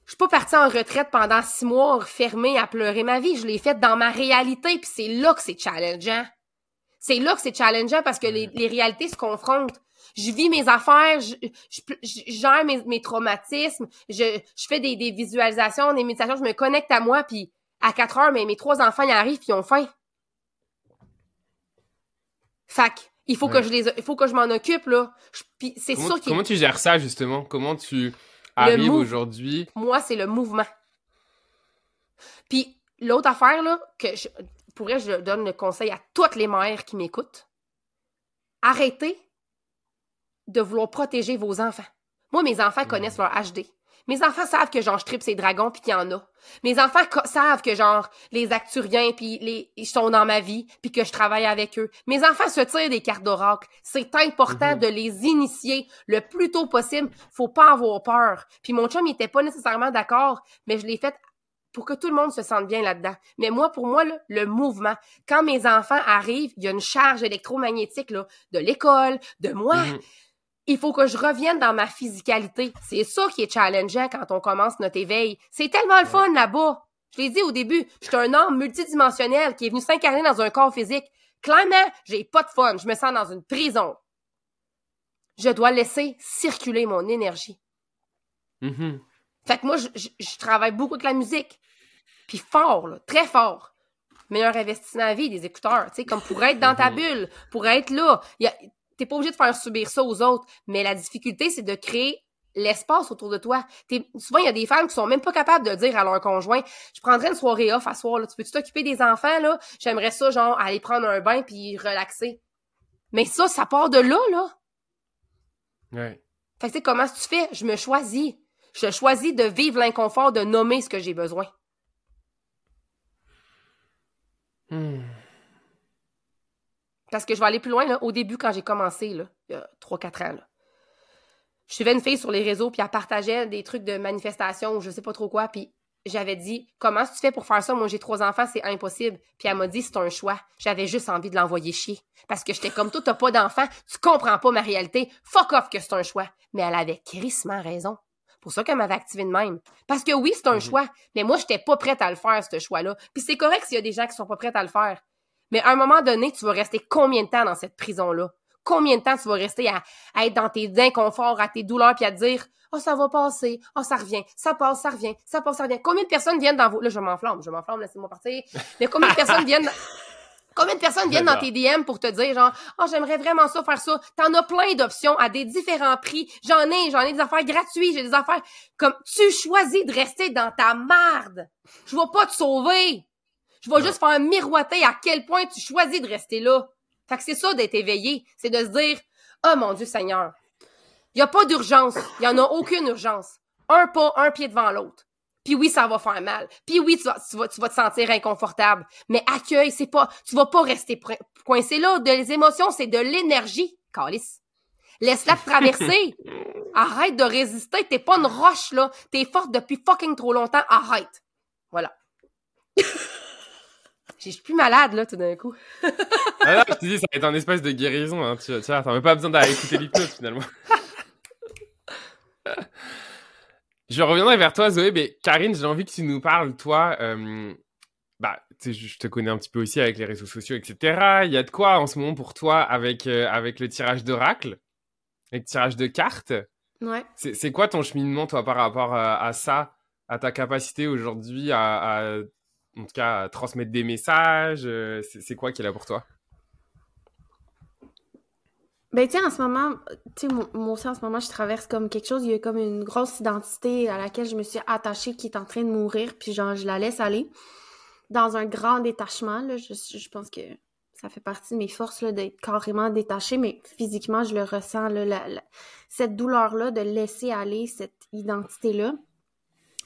je suis pas partie en retraite pendant six mois fermée à pleurer ma vie. Je l'ai faite dans ma réalité, puis c'est là que c'est challengeant. C'est là que c'est challengeant parce que les, les réalités se confrontent. Je vis mes affaires, je, je, je gère mes, mes traumatismes, je, je fais des, des visualisations, des méditations, je me connecte à moi, puis à 4 heures, mais mes trois enfants, ils arrivent, puis ils ont faim. Fac, il faut Ouais. que je les, il faut que je m'en occupe, là. Puis c'est qui est- comment tu gères ça, justement? Comment tu arrives aujourd'hui? moi, c'est le mouvement. Puis l'autre affaire, là, que je pourrais, je donne le conseil à toutes les mères qui m'écoutent. Arrêtez de vouloir protéger vos enfants. Moi, mes enfants connaissent leur HD. Mes enfants savent que genre je tripe ces dragons puis qu'il y en a. Mes enfants savent que genre les acturiens puis les ils sont dans ma vie puis que je travaille avec eux. Mes enfants se tirent des cartes d'oracle. C'est important Mhm. de les initier le plus tôt possible. Faut pas avoir peur. Puis mon chum il était pas nécessairement d'accord, mais je l'ai fait pour que tout le monde se sente bien là-dedans. Mais moi, pour moi, là, le mouvement, quand mes enfants arrivent, il y a une charge électromagnétique là, de l'école, de moi. Mhm. Il faut que je revienne dans ma physicalité. C'est ça qui est challengeant quand on commence notre éveil. C'est tellement le fun là-bas. Je l'ai dit au début, je suis un homme multidimensionnel qui est venu s'incarner dans un corps physique. Clairement, j'ai pas de fun. Je me sens dans une prison. Je dois laisser circuler mon énergie. Mhm. Fait que moi, je, je- je travaille beaucoup avec la musique. Puis fort, là, très fort. Meilleur investissement à vie, des écouteurs. Tu sais, comme pour être dans ta Mhm. bulle, pour être là. Y a- T'es pas obligé de faire subir ça aux autres. Mais la difficulté, c'est de créer l'espace autour de toi. souvent, il y a des femmes qui sont même pas capables de dire à leur conjoint, je prendrais une soirée off à soir, là. Tu peux-tu t'occuper des enfants, là? J'aimerais ça, genre, aller prendre un bain puis relaxer. Mais ça, ça part de là, là. Ouais. Fait que, tu comment tu fais? Je me choisis. Je choisis de vivre l'inconfort de nommer ce que j'ai besoin. Hmm. Parce que je vais aller plus loin, là. Au début, quand j'ai commencé, là, il y a 3-4 ans, là, je suivais une fille sur les réseaux, puis elle partageait des trucs de manifestation ou je sais pas trop quoi, puis j'avais dit comment tu fais pour faire ça? Moi j'ai trois enfants c'est impossible. Puis elle m'a dit c'est un choix. J'avais juste envie de l'envoyer chier. Parce que j'étais comme toi t'as pas d'enfants. Tu comprends pas ma réalité. Fuck off que c'est un choix. Mais elle avait crissement raison. Pour ça qu'elle m'avait activé de même. Parce que oui c'est un mhm. choix. Mais moi j'étais pas prête à le faire ce choix là puis c'est correct s'il y a des gens qui sont pas prêts à le faire mais à un moment donné tu vas rester combien de temps dans cette prison là combien de temps tu vas rester à, être dans tes inconforts, à tes douleurs, puis à te dire Oh, ça va passer, oh, ça revient, ça passe, ça revient, ça passe, ça revient. Combien de personnes viennent dans vos. Là, je m'enflamme, je m'enflamme, laissez-moi partir. Mais combien de personnes viennent. (laughs) Combien de personnes viennent dans tes DM pour te dire genre oh j'aimerais vraiment ça faire ça t'en as plein d'options à des différents prix. J'en ai j'en ai des affaires gratuites j'ai des affaires. Comme tu choisis de rester dans ta marde. Je vais pas te sauver je vais juste faire miroiter à quel point tu choisis de rester là fait que c'est ça d'être éveillé, c'est de se dire "Oh mon Dieu Seigneur, il y a pas d'urgence, il y en a aucune urgence. Un pas, un pied devant l'autre. Puis oui, ça va faire mal. Puis oui, tu vas, tu vas, tu vas te sentir inconfortable. Mais accueille, c'est pas, tu vas pas rester coincé là. Des émotions, c'est de l'énergie, Calice. Laisse-la traverser. (laughs) Arrête de résister. T'es pas une roche, là. T'es forte depuis fucking trop longtemps. Arrête. Voilà. Je suis plus malade, là, tout d'un coup. ah non, je te dis, ça va être un espèce de guérison. Hein. Tu, tu t'en as pas besoin d'aller écouter l'hypnose, finalement. je reviendrai vers toi, Zoé. Mais Karine, j'ai envie que tu nous parles, toi. Euh, bah, je te connais un petit peu aussi avec les réseaux sociaux, etc. Il y a de quoi en ce moment pour toi avec, euh, avec le tirage d'oracle, avec le tirage de cartes. Ouais. C'est quoi ton cheminement, toi, par rapport à, ça, à ta capacité aujourd'hui à en tout cas, transmettre des messages? Euh, c'est quoi qui est là pour toi? Ben, tu sais, en ce moment, tu sais, moi aussi, en ce moment, je traverse comme quelque chose. Il y a comme une grosse identité à laquelle je me suis attachée qui est en train de mourir, puis genre, je la laisse aller dans un grand détachement. Là, je, pense que ça fait partie de mes forces d'être carrément détachée, mais physiquement, je le ressens, là, cette douleur-là de laisser aller cette identité-là.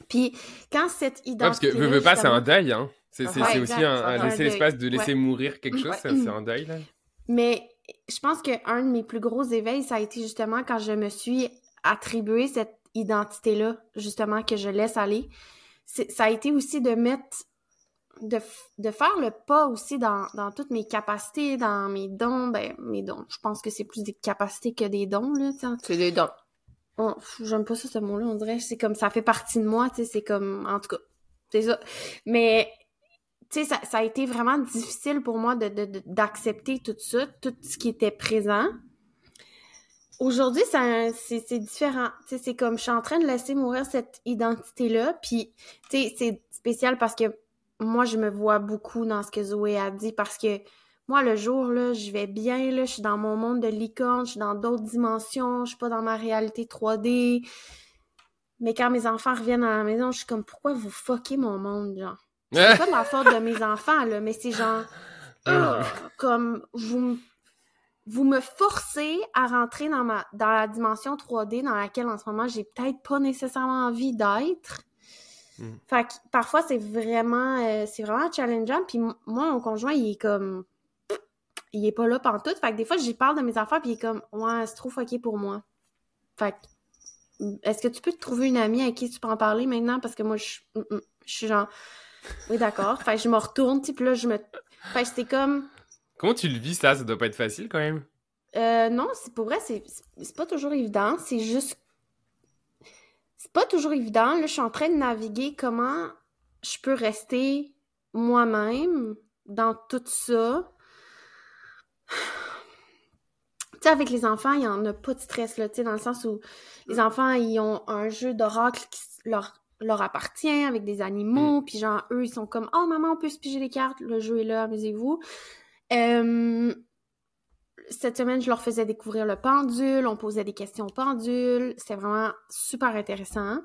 Puis quand cette identité. parce que veux, veux pas, c'est un deuil, hein. C'est aussi un, laisser l'espace de laisser mourir quelque chose, c'est un deuil, là. Mais je pense qu'un de mes plus gros éveils, ça a été justement quand je me suis attribué cette identité-là, justement, que je laisse aller. Ça a été aussi de mettre. De, de faire le pas aussi dans, dans toutes mes capacités, dans mes dons. Ben, mes dons. Je pense que c'est plus des capacités que des dons, là. C'est des dons. Oh, j'aime pas ça ce mot-là, on dirait. C'est comme ça fait partie de moi, tu sais, c'est comme. En tout cas, c'est ça. Mais tu sais, ça, ça, a été vraiment difficile pour moi de, d'accepter tout ça, tout ce qui était présent. Aujourd'hui, c'est, différent. Tu sais, c'est comme je suis en train de laisser mourir cette identité-là. Puis, tu sais, c'est spécial parce que moi, je me vois beaucoup dans ce que Zoé a dit parce que moi, le jour, là, je vais bien, là, je suis dans mon monde de licorne, je suis dans d'autres dimensions, je suis pas dans ma réalité 3D. Mais quand mes enfants reviennent à la maison, je suis comme, pourquoi vous fuckez mon monde, genre? C'est pas de la faute de mes enfants, là, mais c'est genre, ah. comme, vous, vous me forcez à rentrer dans ma, dans la dimension 3D dans laquelle, en ce moment, j'ai peut-être pas nécessairement envie d'être. Hmm. Fait que, parfois, c'est vraiment, euh, c'est vraiment challengeant. Puis moi, mon conjoint, il est comme, il est pas là tout. Fait que des fois, j'y parle de mes affaires, puis il est comme, ouais, c'est trop fucké pour moi. Fait que, est-ce que tu peux te trouver une amie à qui tu peux en parler maintenant? Parce que moi, je, mm, mm, je suis genre, oui, d'accord. fait que je me retourne, puis là, je me. Fait que c'est comme. Comment tu le vis, ça? Ça doit pas être facile quand même? Euh, non, c'est pour vrai, c'est pas toujours évident. C'est juste. C'est pas toujours évident. Là, je suis en train de naviguer comment je peux rester moi-même dans tout ça tu sais, avec les enfants, il n'y en a pas de stress, là, tu sais, dans le sens où les enfants, ils ont un jeu d'oracle qui leur, leur appartient avec des animaux, mm. puis genre, eux, ils sont comme « Oh, maman, on peut se piger les cartes, le jeu est là, amusez-vous. Euh, cette semaine, je leur faisais découvrir le pendule, on posait des questions au pendule. C'était vraiment super intéressant.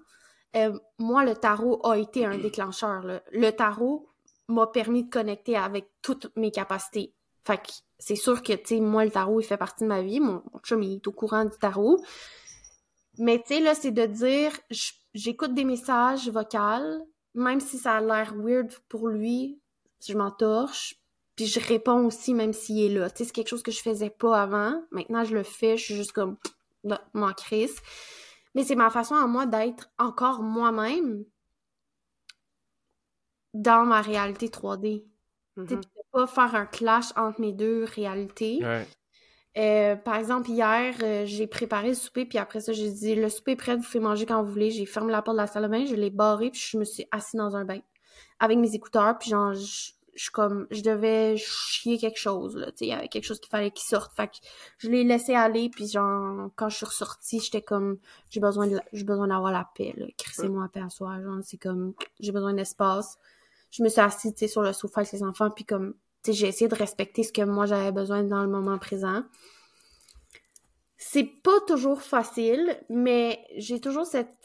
Euh, moi, le tarot a été un (clears throat) déclencheur. Le tarot m'a permis de connecter avec toutes mes capacités. Fait que c'est sûr que, tu sais, moi, le tarot, il fait partie de ma vie. Mon, chum, il est au courant du tarot. Mais, tu sais, là, c'est de dire, j'écoute des messages vocaux, même si ça a l'air weird pour lui, je m'entorche, puis je réponds aussi même s'il est là. Tu sais, c'est quelque chose que je faisais pas avant. Maintenant, je le fais, je suis juste comme, mon crise. Mais c'est ma façon à moi d'être encore moi-même dans ma réalité 3D. Mm -hmm. Pas faire un clash entre mes deux réalités. Euh, par exemple, hier, euh, j'ai préparé le souper, puis après ça, j'ai dit le souper est prêt, vous pouvez manger quand vous voulez. J'ai fermé la porte de la salle de bain, je l'ai barré, puis je me suis assise dans un bain avec mes écouteurs, puis genre, je, comme, je devais chier quelque chose, là, tu sais, il y avait quelque chose qu'il fallait qu'il sorte. Fait que je l'ai laissé aller, puis genre, quand je suis ressortie, j'étais comme, j'ai besoin de, j'ai besoin d'avoir la paix, là. Crissez-moi la paix à soi, genre, c'est comme, j'ai besoin d'espace. Je me suis assise, tu sais, sur le sofa avec les enfants, puis comme, tu sais, j'ai essayé de respecter ce que moi j'avais besoin dans le moment présent. C'est pas toujours facile, mais j'ai toujours cette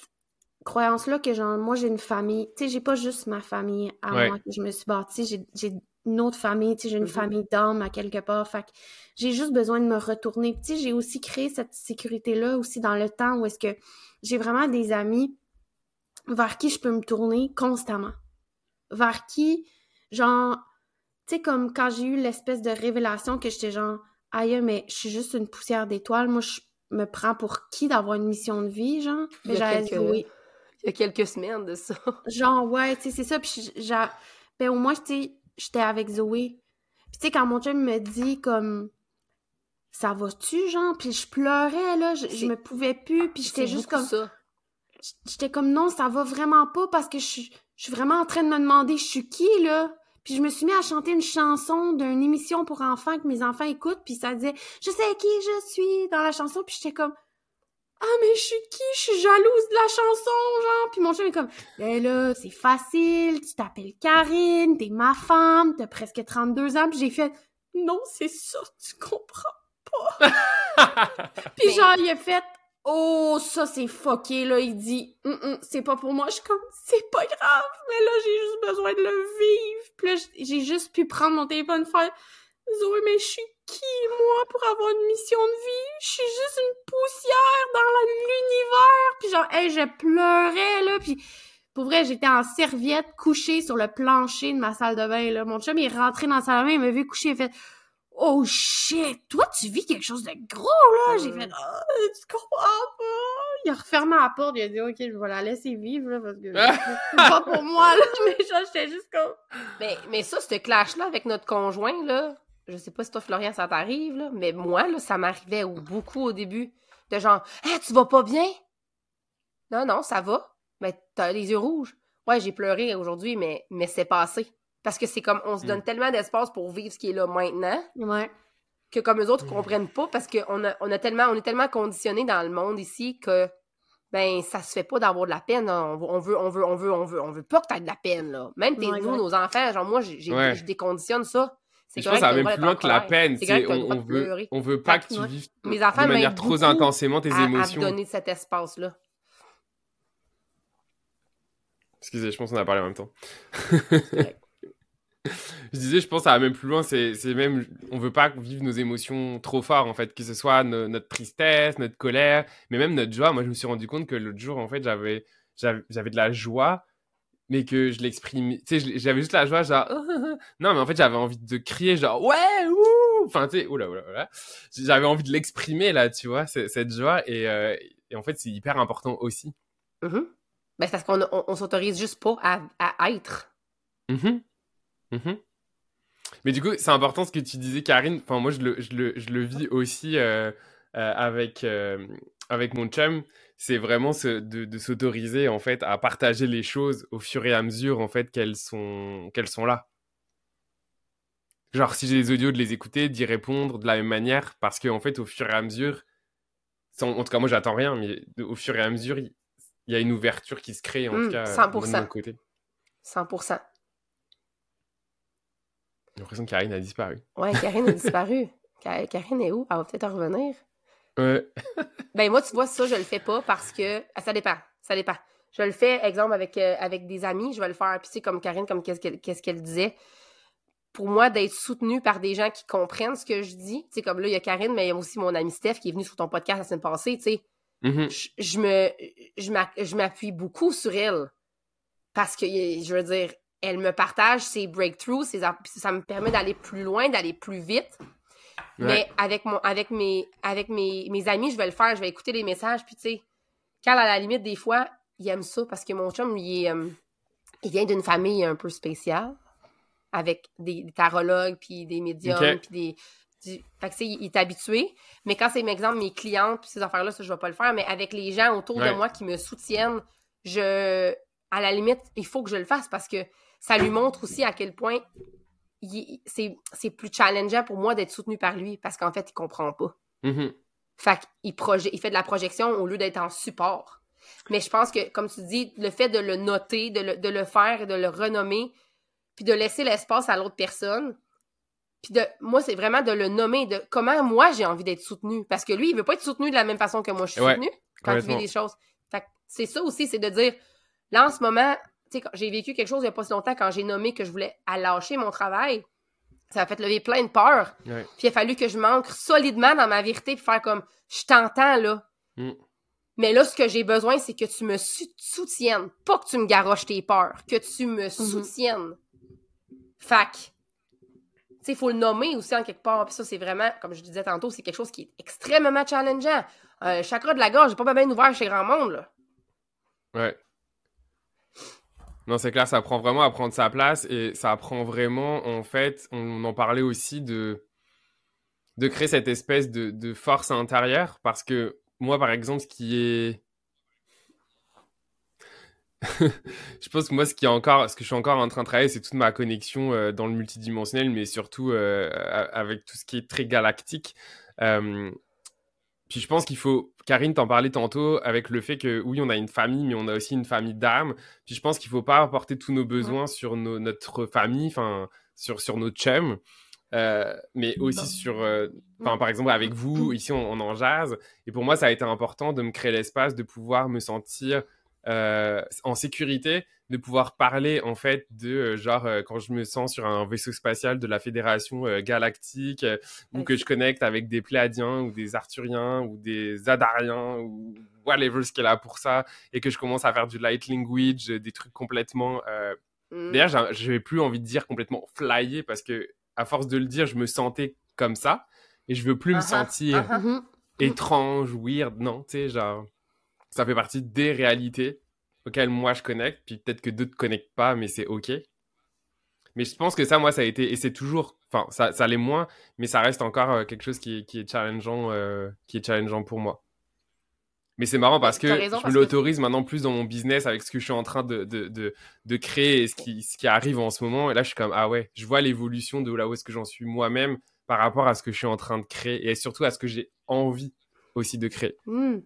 croyance-là que genre, moi, j'ai une famille. Tu sais, j'ai pas juste ma famille à moi que je me suis bâtie. J'ai une autre famille, tu sais, j'ai une mm-hmm. famille d'hommes à quelque part. Fait que j'ai juste besoin de me retourner. Tu sais, j'ai aussi créé cette sécurité-là aussi dans le temps où est-ce que j'ai vraiment des amis vers qui je peux me tourner constamment. Vers qui, genre, tu sais, comme quand j'ai eu l'espèce de révélation que j'étais genre, aïe, mais je suis juste une poussière d'étoiles. Moi, je me prends pour qui d'avoir une mission de vie, genre? Mais j'avais il y a quelques semaines de ça. (laughs) Genre, ouais, tu sais, c'est ça. Puis, ben, au moins, tu sais, j'étais avec Zoé. Puis, tu sais, quand mon chum me dit, comme, ça va-tu, genre? Puis, je pleurais, là, je, me pouvais plus. Puis, j'étais juste comme. J'étais comme, non, ça va vraiment pas parce que je, je suis vraiment en train de me demander, je suis qui, là? Puis je me suis mis à chanter une chanson d'une émission pour enfants que mes enfants écoutent, puis ça disait je sais qui je suis dans la chanson, puis j'étais comme ah, mais je suis qui? Je suis jalouse de la chanson, genre. Puis mon chum est comme, ben là, c'est facile, tu t'appelles Karine, t'es ma femme, t'as presque 32 ans. Puis j'ai fait, non, c'est ça, tu comprends pas. (laughs) puis genre, il a fait, oh, ça c'est fucké, là. Il dit, mm, mm, c'est pas pour moi. Je suis comme, c'est pas grave, mais là, j'ai juste besoin de le vivre. Puis là, j'ai juste pu prendre mon téléphone, faire, Zoé, mais je suis qui, moi, pour avoir une mission de vie? Je suis juste une poussière dans l'univers. Puis genre, hey, je pleurais, là. Puis pour vrai, j'étais en serviette couchée sur le plancher de ma salle de bain, là. Mon chum, il est rentré dans la salle de bain, il m'a vu coucher, il fait Oh shit, toi, tu vis quelque chose de gros, là. J'ai fait oh, tu comprends pas. Il a refermé la porte, il a dit Ok, je vais la laisser vivre, là, parce que (laughs) c'est pas pour moi, là. (laughs) Mais j'étais juste comme. Mais, mais ça, ce clash-là avec notre conjoint, là, je sais pas si toi, Florian, ça t'arrive, là, mais moi, là, ça m'arrivait beaucoup au début. De genre, hey, tu vas pas bien? Non, non, ça va. Mais t'as les yeux rouges. Ouais, j'ai pleuré aujourd'hui, mais, mais c'est passé. Parce que c'est comme, on se donne mm. tellement d'espace pour vivre ce qui est là maintenant. Ouais. Que comme eux autres mm. comprennent pas parce qu'on a, on a tellement, on est tellement conditionnés dans le monde ici que, ben, ça se fait pas d'avoir de la peine. On, veut, on veut, on veut, on veut, on veut pas que t'aies de la peine, là. Même tes, nous, nos enfants, genre, moi, j'ai, je déconditionne ça. Je pense que ça va même plus loin que la peine. On, on, veut, on veut pas que tu vives Mes enfants de manière trop intensément tes émotions. À donner cet espace-là. Excusez, je pense qu'on a parlé en même temps. Je disais, je pense ça va même plus loin. C'est même, on veut pas vivre nos émotions trop fort, en fait, que ce soit notre tristesse, notre colère, mais même notre joie. Moi, je me suis rendu compte que l'autre jour, en fait, j'avais j'avais de la joie mais que je l'exprime, tu sais, j'avais juste la joie, genre, (laughs) non, mais en fait, j'avais envie de crier, genre, ouais, ouh, enfin, tu sais, oula, oula, oula, j'avais envie de l'exprimer, là, tu vois, cette joie, et, euh, et en fait, c'est hyper important aussi. Mm -hmm. Ben, c'est parce qu'on on, s'autorise juste pas à, à être. Mm -hmm. Mais du coup, c'est important ce que tu disais, Karine, enfin, moi, je le, je le, je le vis aussi euh, euh, avec, euh, avec mon chum, c'est vraiment de, s'autoriser en fait à partager les choses au fur et à mesure en fait qu'elles sont qu'elles sont là. Genre si j'ai des audios de les écouter, d'y répondre de la même manière parce qu'en en fait au fur et à mesure, en tout cas moi j'attends rien, mais au fur et à mesure il y, a une ouverture qui se crée en tout mmh, cas 100%. de mon côté. 100%. J'ai l'impression que Karine a disparu. Ouais, Karine a (laughs) disparu. Karine est où? Elle va peut-être en revenir. Ouais. (laughs) ben moi, tu vois, ça, je le fais pas parce que... Ah, ça dépend, ça dépend. Je le fais, exemple, avec, euh, avec des amis, je vais le faire, puis c'est comme Karine, comme qu'est-ce qu'elle disait. Pour moi, d'être soutenue par des gens qui comprennent ce que je dis, tu sais, comme là, il y a Karine, mais il y a aussi mon ami Steph qui est venu sur ton podcast la semaine passée, tu sais. Mhm. Je m'a- je m'appuie beaucoup sur elle. Parce que, je veux dire, elle me partage ses breakthroughs, ses, ça me permet d'aller plus loin, d'aller plus vite. Mais avec mon avec mes avec mes, mes amis, je vais le faire, je vais écouter les messages, puis tu sais, quand à la limite des fois, il aime ça parce que mon chum, il est euh, il vient d'une famille un peu spéciale avec des, des tarologues puis des médiums puis des du- fait que tu sais, il est habitué, mais quand c'est par exemple mes clientes puis ces affaires-là, ça je vais pas le faire, mais avec les gens autour Ouais. de moi qui me soutiennent, je à la limite, il faut que je le fasse parce que ça lui montre aussi à quel point c'est plus challengeant pour moi d'être soutenu par lui parce qu'en fait, il comprend pas. Mhm. Fait qu'il il fait de la projection au lieu d'être en support. Mais je pense que, comme tu dis, le fait de le noter, de le, de le faire et de le renommer, puis de laisser l'espace à l'autre personne, puis de moi, c'est vraiment de le nommer, de comment moi j'ai envie d'être soutenu. Parce que lui, il veut pas être soutenu de la même façon que moi je suis Ouais, soutenu quand il vit complètement. des choses. Fait que c'est ça aussi, c'est de dire, là en ce moment, j'ai vécu quelque chose il y a pas si longtemps quand j'ai nommé que je voulais à lâcher mon travail. Ça m'a fait lever plein de peurs. Ouais. Puis il a fallu que je m'ancre solidement dans ma vérité puis faire comme je t'entends là. Mm. Mais là, ce que j'ai besoin, c'est que tu me soutiennes. Pas que tu me garoches tes peurs, que tu me soutiennes. Fac. Tu sais, il faut le nommer aussi en quelque part. Puis ça, c'est vraiment, comme je disais tantôt, c'est quelque chose qui est extrêmement challengeant. Euh, chakra de la gorge, j'ai pas bien ouvert chez grand monde, là. Ouais. Non, c'est clair, ça apprend vraiment à prendre sa place et ça apprend vraiment, en fait, on en parlait aussi de, de créer cette espèce de, force intérieure parce que moi, par exemple, ce qui est. (laughs) je pense que moi, ce qui est encore, ce que je suis encore en train de travailler, c'est toute ma connexion euh, dans le multidimensionnel, mais surtout euh, avec tout ce qui est très galactique. Euh, puis je pense qu'il faut, Karine t'en parlait tantôt, avec le fait que oui, on a une famille, mais on a aussi une famille d'âme. Puis je pense qu'il faut pas apporter tous nos besoins sur nos- notre famille, enfin sur sur nos chums, euh, mais aussi sur, euh, par exemple avec vous (clears throat) ici on, on en jase. Et pour moi, ça a été important de me créer l'espace, de pouvoir me sentir euh, en sécurité, de pouvoir parler en fait de euh, genre euh, quand je me sens sur un vaisseau spatial de la Fédération euh, galactique euh, ou que je connecte avec des Pléadiens ou des Arthuriens ou des Adariens ou whatever ce qu'elle a pour ça et que je commence à faire du light language, des trucs complètement euh, Mm. D'ailleurs, j'ai- plus envie de dire complètement flyé parce que à force de le dire, je me sentais comme ça et je veux plus me ah, sentir ah ah. Mhm. étrange, weird, non, tu sais, genre, ça fait partie des réalités auxquelles moi je connecte, puis peut-être que d'autres connectent pas, mais c'est ok. Mais je pense que ça, moi, ça a été, et c'est toujours, enfin, ça, ça l'est moins, mais ça reste encore euh, quelque chose qui est, qui est challengeant, euh, qui est challengeant pour moi. Mais c'est marrant parce que raison, je parce me que- l'autorise maintenant plus dans mon business avec ce que je suis en train de, de, de, de créer et ce qui, ce qui arrive en ce moment. Et là, je suis comme, ah ouais, je vois l'évolution de là où est-ce que j'en suis moi-même par rapport à ce que je suis en train de créer et surtout à ce que j'ai envie aussi de créer. Hmm.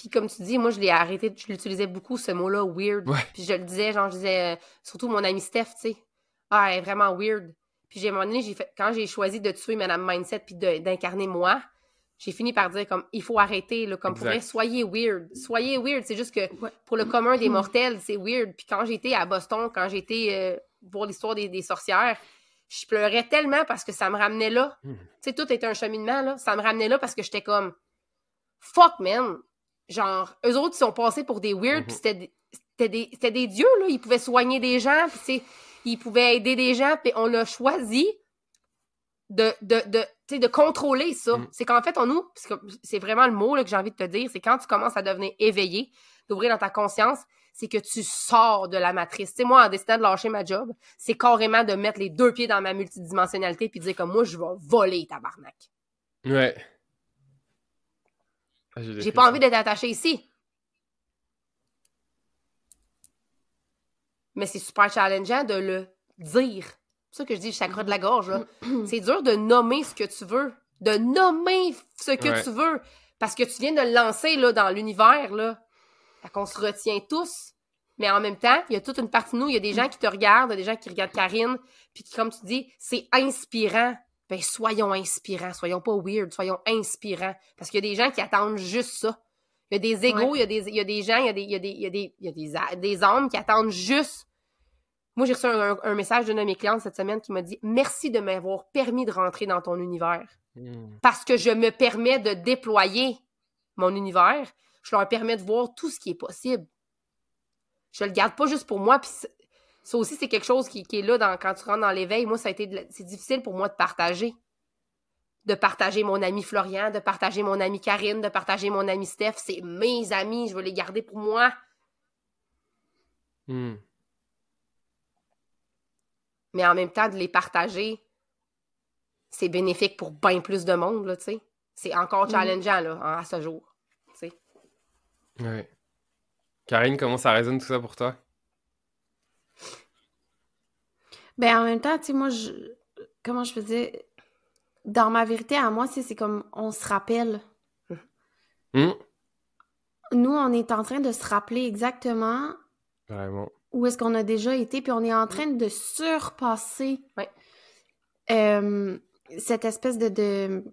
Puis comme tu dis, moi je l'ai arrêté, je l'utilisais beaucoup ce mot-là weird. Ouais. Puis je le disais, genre je disais euh, surtout mon ami Steph, tu sais. Ah, elle est vraiment weird. Puis j'ai à un moment donné, j'ai fait quand j'ai choisi de tuer Madame Mindset puis d'incarner moi, j'ai fini par dire comme il faut arrêter là, comme pour vrai, soyez weird, soyez weird, c'est juste que Ouais. pour le commun des Hmm. mortels, c'est weird. Puis quand j'étais à Boston, quand j'étais euh, voir l'histoire des, des sorcières, je pleurais tellement parce que ça me ramenait là. Hmm. Tu sais, tout était un cheminement, là. Ça me ramenait là parce que j'étais comme fuck, man. Genre, eux autres, ils sont passés pour des weird, Mhm. puis c'était des, des, dieux, là. Ils pouvaient soigner des gens, puis ils pouvaient aider des gens, puis on a choisi de, de, de, de contrôler ça. Mhm. C'est qu'en fait, on nous, c'est vraiment le mot là, que j'ai envie de te dire, c'est quand tu commences à devenir éveillé, d'ouvrir dans ta conscience, c'est que tu sors de la matrice. Tu sais, moi, en décidant de lâcher ma job, c'est carrément de mettre les deux pieds dans ma multidimensionnalité puis de dire comme moi, je vais voler, tabarnak. Ouais. Ah, J'ai pas envie d'être attaché ici. Mais c'est super challengeant de le dire. C'est ça que je dis, chakra de la gorge. (clears throat) c'est dur de nommer ce que tu veux. De nommer ce que Ouais. tu veux. Parce que tu viens de le lancer là, dans l'univers. là. Fait qu'on se retient tous. Mais en même temps, il y a toute une partie de nous. Il y a des (clears throat) gens qui te regardent, des gens qui regardent Karine. Puis qui, comme tu dis, c'est inspirant ben soyons inspirants, soyons pas weird, soyons inspirants. Parce qu'il y a des gens qui attendent juste ça. Il y a des égaux, il, y a des, il y a des gens, il y a des, il y a des, il y a des, il y a des, des hommes qui attendent juste. Moi, j'ai reçu un, un message d'une de mes clientes cette semaine qui m'a dit Merci de m'avoir permis de rentrer dans ton univers. Hmm. Parce que je me permets de déployer mon univers. Je leur permets de voir tout ce qui est possible. Je le garde pas juste pour moi. Puis ça aussi, c'est quelque chose qui, qui est là dans, quand tu rentres dans l'éveil. Moi, ça a été de c'est difficile pour moi de partager. De partager mon ami Florian, de partager mon ami Karine, de partager mon ami Steph. C'est mes amis, je veux les garder pour moi. Hmm. Mais en même temps, de les partager, c'est bénéfique pour bien plus de monde, là, tu sais. C'est encore Mhm. challengeant, là, à ce jour. tu sais. Ouais. Karine, comment ça résonne tout ça pour toi? Ben, en même temps, tu sais, moi, je... comment je faisais... Dans ma vérité, à moi, c'est c'est comme on se rappelle. Hmm? Nous, on est en train de se rappeler exactement Vraiment. où est-ce qu'on a déjà été, puis on est en train de surpasser Ouais. euh, cette espèce de, de...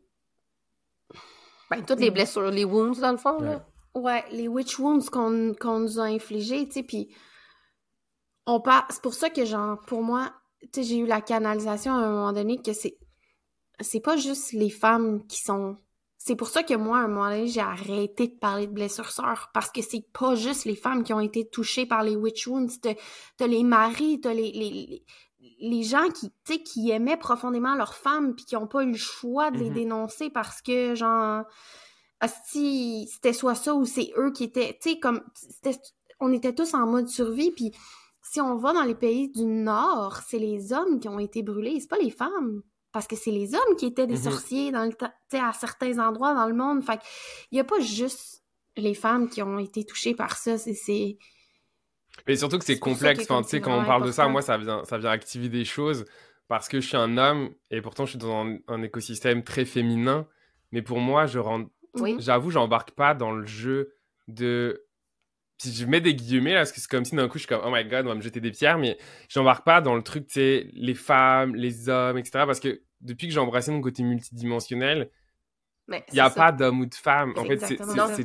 Ben, toutes les blessures, les wounds, dans le fond, là. Ouais, les witch wounds qu'on qu'on nous a infligés, tu sais, puis on part... C'est pour ça que, genre, pour moi, tu sais, j'ai eu la canalisation à un moment donné que c'est... C'est pas juste les femmes qui sont... C'est pour ça que moi, à un moment donné, j'ai arrêté de parler de blessures sœurs, parce que c'est pas juste les femmes qui ont été touchées par les witch wounds, t'as les maris, t'as les, les, les, les gens qui, qui aimaient profondément leurs femmes, puis qui ont pas eu le choix de les Mhm. dénoncer parce que, genre si c'était soit ça ou c'est eux qui étaient, tu sais, comme, on était tous en mode survie, puis si on va dans les pays du Nord, c'est les hommes qui ont été brûlés, c'est pas les femmes. Parce que c'est les hommes qui étaient des Mhm. sorciers dans le à certains endroits dans le monde. Fait il y a pas juste les femmes qui ont été touchées par ça, c'est... Et surtout que c'est complexe. que, comme Enfin, tu sais, c'est quand on parle de ça, moi, ça vient, ça vient activer des choses parce que je suis un homme et pourtant je suis dans un, un écosystème très féminin. Mais pour moi, je rentre, Oui. j'avoue, j'embarque pas dans le jeu de. Puis je mets des guillemets là, parce que c'est comme si d'un coup je suis comme oh my god, on va me jeter des pierres, mais j'embarque pas dans le truc, tu sais, les femmes, les hommes, etc. Parce que depuis que j'ai embrassé mon côté multidimensionnel, il n'y a ça. pas d'homme ou de femme. En fait, c'est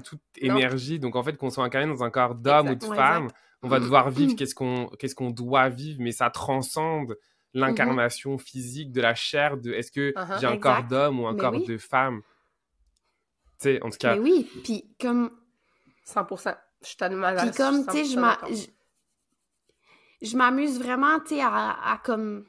toute Non. énergie. Donc, en fait, qu'on soit incarné dans un corps d'homme ou de. Ouais, femme, exact. on va devoir (clears throat) vivre Mhm. qu'est-ce qu'on qu'est-ce qu'on doit vivre, mais ça transcende l'incarnation physique de la chair de est-ce que Uh-huh. j'ai un Exact. corps d'homme ou un Mais corps oui. de femme. Tu sais, en tout cas, Mais oui, puis comme 100%. Je suis tellement Puis là- comme, 100% tu sais, je m'amuse vraiment, tu sais, à, à comme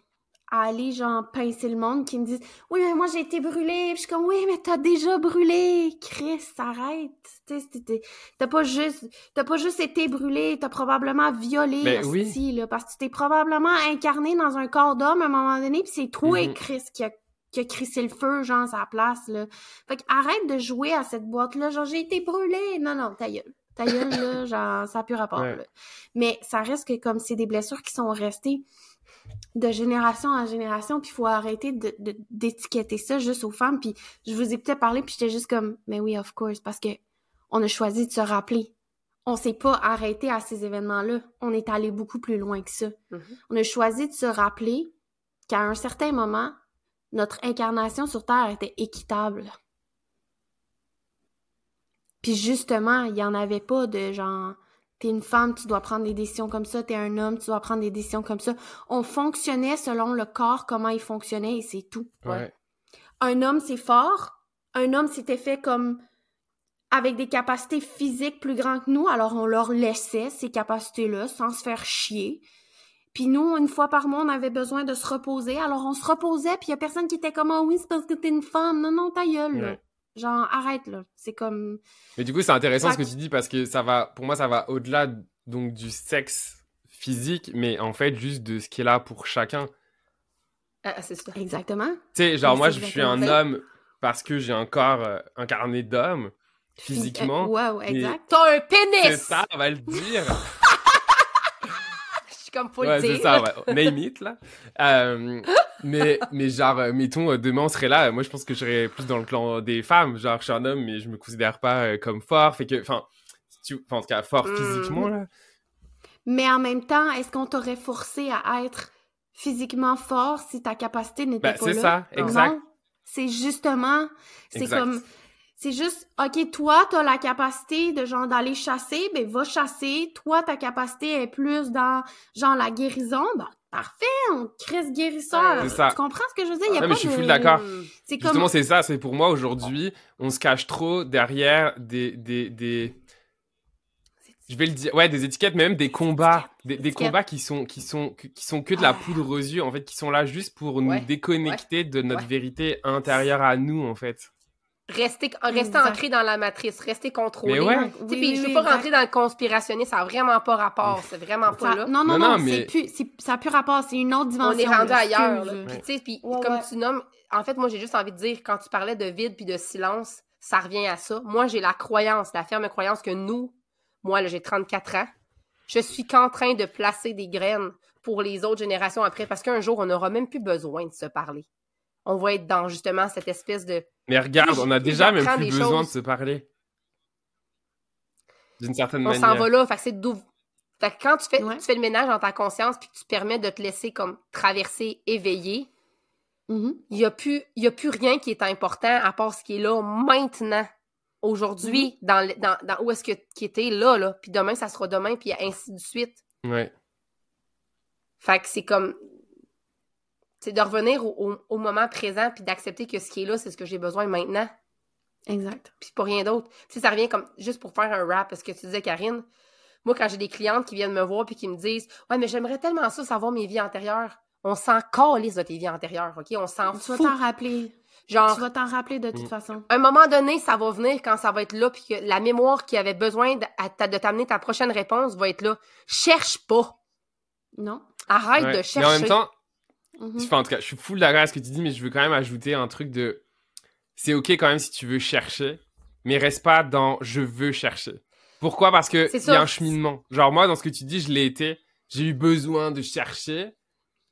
à aller genre pincer le monde qui me disent oui mais moi j'ai été brûlée puis je suis comme oui mais t'as déjà brûlé. Chris arrête tu sais c'était- t'as pas juste t'as pas juste été brûlé. T'as probablement violé Ben oui. là, parce que tu t'es probablement incarné dans un corps d'homme à un moment donné puis c'est toi Mhm. Chris qui a qui a crissé le feu genre à sa place là. Fait que arrête de jouer à cette boîte là genre j'ai été brûlée. Non non ta gueule ta gueule là (laughs) genre ça a plus rapport Ouais. là. mais ça reste que comme c'est des blessures qui sont restées de génération en génération, puis il faut arrêter de- de- d'étiqueter ça juste aux femmes. Puis je vous écoutais parler, puis j'étais juste comme, mais oui, of course, parce que on a choisi de se rappeler. On s'est pas arrêté à ces événements-là. On est allé beaucoup plus loin que ça. Mhm. On a choisi de se rappeler qu'à un certain moment, notre incarnation sur Terre était équitable. Puis justement, il y en avait pas de genre t'es une femme, tu dois prendre des décisions comme ça, t'es un homme, tu dois prendre des décisions comme ça. On fonctionnait selon le corps, comment il fonctionnait, et c'est tout. ouais. Un homme, c'est fort. Un homme, c'était fait comme avec des capacités physiques plus grandes que nous, alors on leur laissait ces capacités-là sans se faire chier. Puis nous, une fois par mois, on avait besoin de se reposer, alors on se reposait, puis il y a personne qui était comme « Ah oui, c'est parce que t'es une femme. » Non, non, ta gueule. Ouais. Genre, arrête, là. C'est comme... Mais du coup, c'est intéressant ce que tu dis parce que ça va, pour moi, ça va au-delà donc du sexe physique, mais en fait juste de ce qui est là pour chacun. Ah, c'est ça. Exactement. Tu sais, genre Mais moi, je suis un homme parce que j'ai un corps euh, incarné d'homme physiquement. Ouais, ouais, exact. T'as un pénis! C'est ça, on va le dire. (laughs) Je suis comme, faut ouais, le dire. c'est ça, ouais. Name it, là. Euh, (laughs) mais, mais genre, euh, mettons, euh, demain, on serait là. Moi, je pense que je serais plus dans le clan des femmes. Genre, je suis un homme, mais je me considère pas euh, comme fort. Fait que, enfin, tu, en tout cas, fort Mm. physiquement, là. Mais en même temps, est-ce qu'on t'aurait forcé à être physiquement fort si ta capacité n'était Ben, pas c'est là? ça, exact. Non? C'est justement, c'est comme, c'est juste, ok, toi, t'as la capacité de genre d'aller chasser, ben va chasser. Toi, ta capacité est plus dans genre la guérison, ben parfait, on crée ce guérisseur. Ça. Tu comprends ce que je veux dire? Il y a Non, pas mais je suis de- full d'accord. C'est comme, Justement, c'est ça, c'est pour moi aujourd'hui, on se cache trop derrière des, des, des... Je vais le dire, ouais, des étiquettes, mais même des combats, des, combats qui sont, qui sont, qui sont que de la poudre aux yeux, en fait, qui sont là juste pour nous Ouais, déconnecter de notre ouais. vérité intérieure à nous, en fait. Rester, rester ancré dans la matrice, rester contrôlé. Mais ouais. Tu sais, Oui, puis oui, je veux oui, pas exact. rentrer dans le conspirationniste, ça a vraiment pas rapport, c'est vraiment pas Ça- là. non, non, Non, mais- c'est plus, c'est- ça a plus rapport, c'est une autre On dimension. est rendu là, ailleurs. excuse. là. Puis, Ouais. tu sais, puis Ouais, comme ouais. tu nommes, en fait, moi, j'ai juste envie de dire, quand tu parlais de vide puis de silence, ça revient à ça. Moi, j'ai la croyance, la ferme croyance que nous, moi, là, j'ai 34 ans, je suis qu'en train de placer des graines pour les autres générations après, parce qu'un jour, on n'aura même plus besoin de se parler. On va être dans, justement, cette espèce de... Mais regarde, on a déjà même plus besoin choses. de se parler. D'une certaine On manière. s'en va là, fait que c'est d'où... Fait que quand tu fais, Ouais. tu fais le ménage dans ta conscience puis que tu te permets de te laisser comme traverser, éveiller, Mhm. il n'y a, plus- il y a plus rien qui est important à part ce qui est là maintenant, aujourd'hui, dans, dans, dans où est-ce que qui était là, là. Puis demain, ça sera demain, puis ainsi de suite. Ouais. Fait que c'est comme. C'est de revenir au, au- au moment présent, puis d'accepter que ce qui est là, c'est ce que j'ai besoin maintenant, Exact. puis pas rien d'autre. Tu sais, ça revient comme. Juste pour faire un rap, parce que tu disais, Karine, moi, quand j'ai des clientes qui viennent me voir, puis qui me disent Ouais, mais j'aimerais tellement ça, savoir mes vies antérieures. On s'en calisse de tes vies antérieures, OK? On s'en Tu vas fout. t'en rappeler. Genre, Tu vas t'en rappeler de toute Mm. façon. à un moment donné, ça va venir quand ça va être là, puis que la mémoire qui avait besoin de, de t'amener ta prochaine réponse va être là. Cherche pas. Non? Arrête Ouais. de Mais chercher. en même temps, Mhm. Enfin, en tout cas, je suis full d'accord avec ce que tu dis, mais je veux quand même ajouter un truc de. C'est ok quand même si tu veux chercher, mais reste pas dans je veux chercher. Pourquoi? Parce que il y a un cheminement. Genre moi, dans ce que tu dis, je l'ai été. J'ai eu besoin de chercher.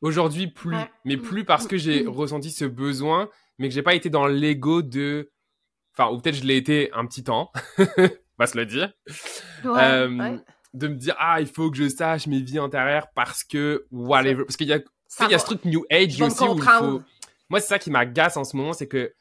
Aujourd'hui, plus. Ouais. Mais plus parce que j'ai Mm. ressenti ce besoin, mais que j'ai pas été dans l'ego de. Enfin, ou peut-être je l'ai été un petit temps. (laughs) On va se le dire. Ouais. Euh, ouais. De me dire ah il faut que je sache mes vies antérieures parce que whatever. Parce qu'il y a sais, il y a ce truc New Age aussi où il faut. Moi, c'est ça qui m'agace en ce moment, c'est que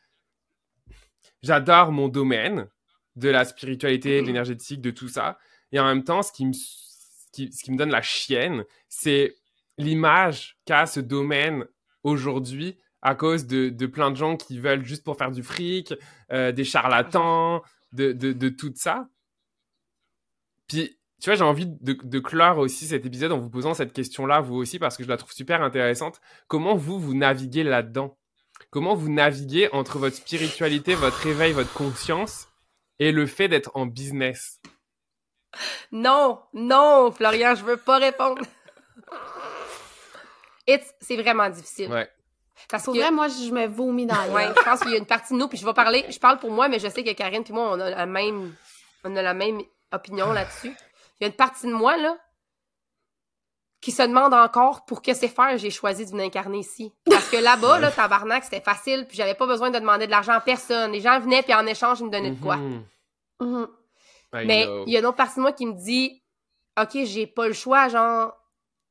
j'adore mon domaine de la spiritualité, de Mhm. l'énergétique, de tout ça. Et en même temps, ce qui me, ce qui, ce qui me donne la chienne, c'est l'image qu'a ce domaine aujourd'hui à cause de, de plein de gens qui veulent juste pour faire du fric, euh, des charlatans, de, de, de tout ça. Puis, tu vois, j'ai envie de, de clore aussi cet épisode en vous posant cette question-là, vous aussi, parce que je la trouve super intéressante. Comment vous, vous naviguez là-dedans? Comment vous naviguez entre votre spiritualité, votre réveil, votre conscience et le fait d'être en business? Non, non, Florian, je veux pas répondre. It's- C'est vraiment difficile. Ouais. Parce Pour que, vrai, moi, je me vomis dans la ouais, je pense qu'il y a une partie de nous, puis je vais parler, je parle pour moi, mais je sais que Karine puis moi, on a la même, on a la même opinion là-dessus. Il y a une partie de moi, là, qui se demande encore pour que c'est faire j'ai choisi de venir incarner ici. Parce que là-bas, là, tabarnak, c'était facile, puis j'avais pas besoin de demander de l'argent à personne. Les gens venaient, puis en échange, ils me donnaient de quoi. Mhm. Mhm. Mais il y a une autre partie de moi qui me dit OK, j'ai pas le choix, genre,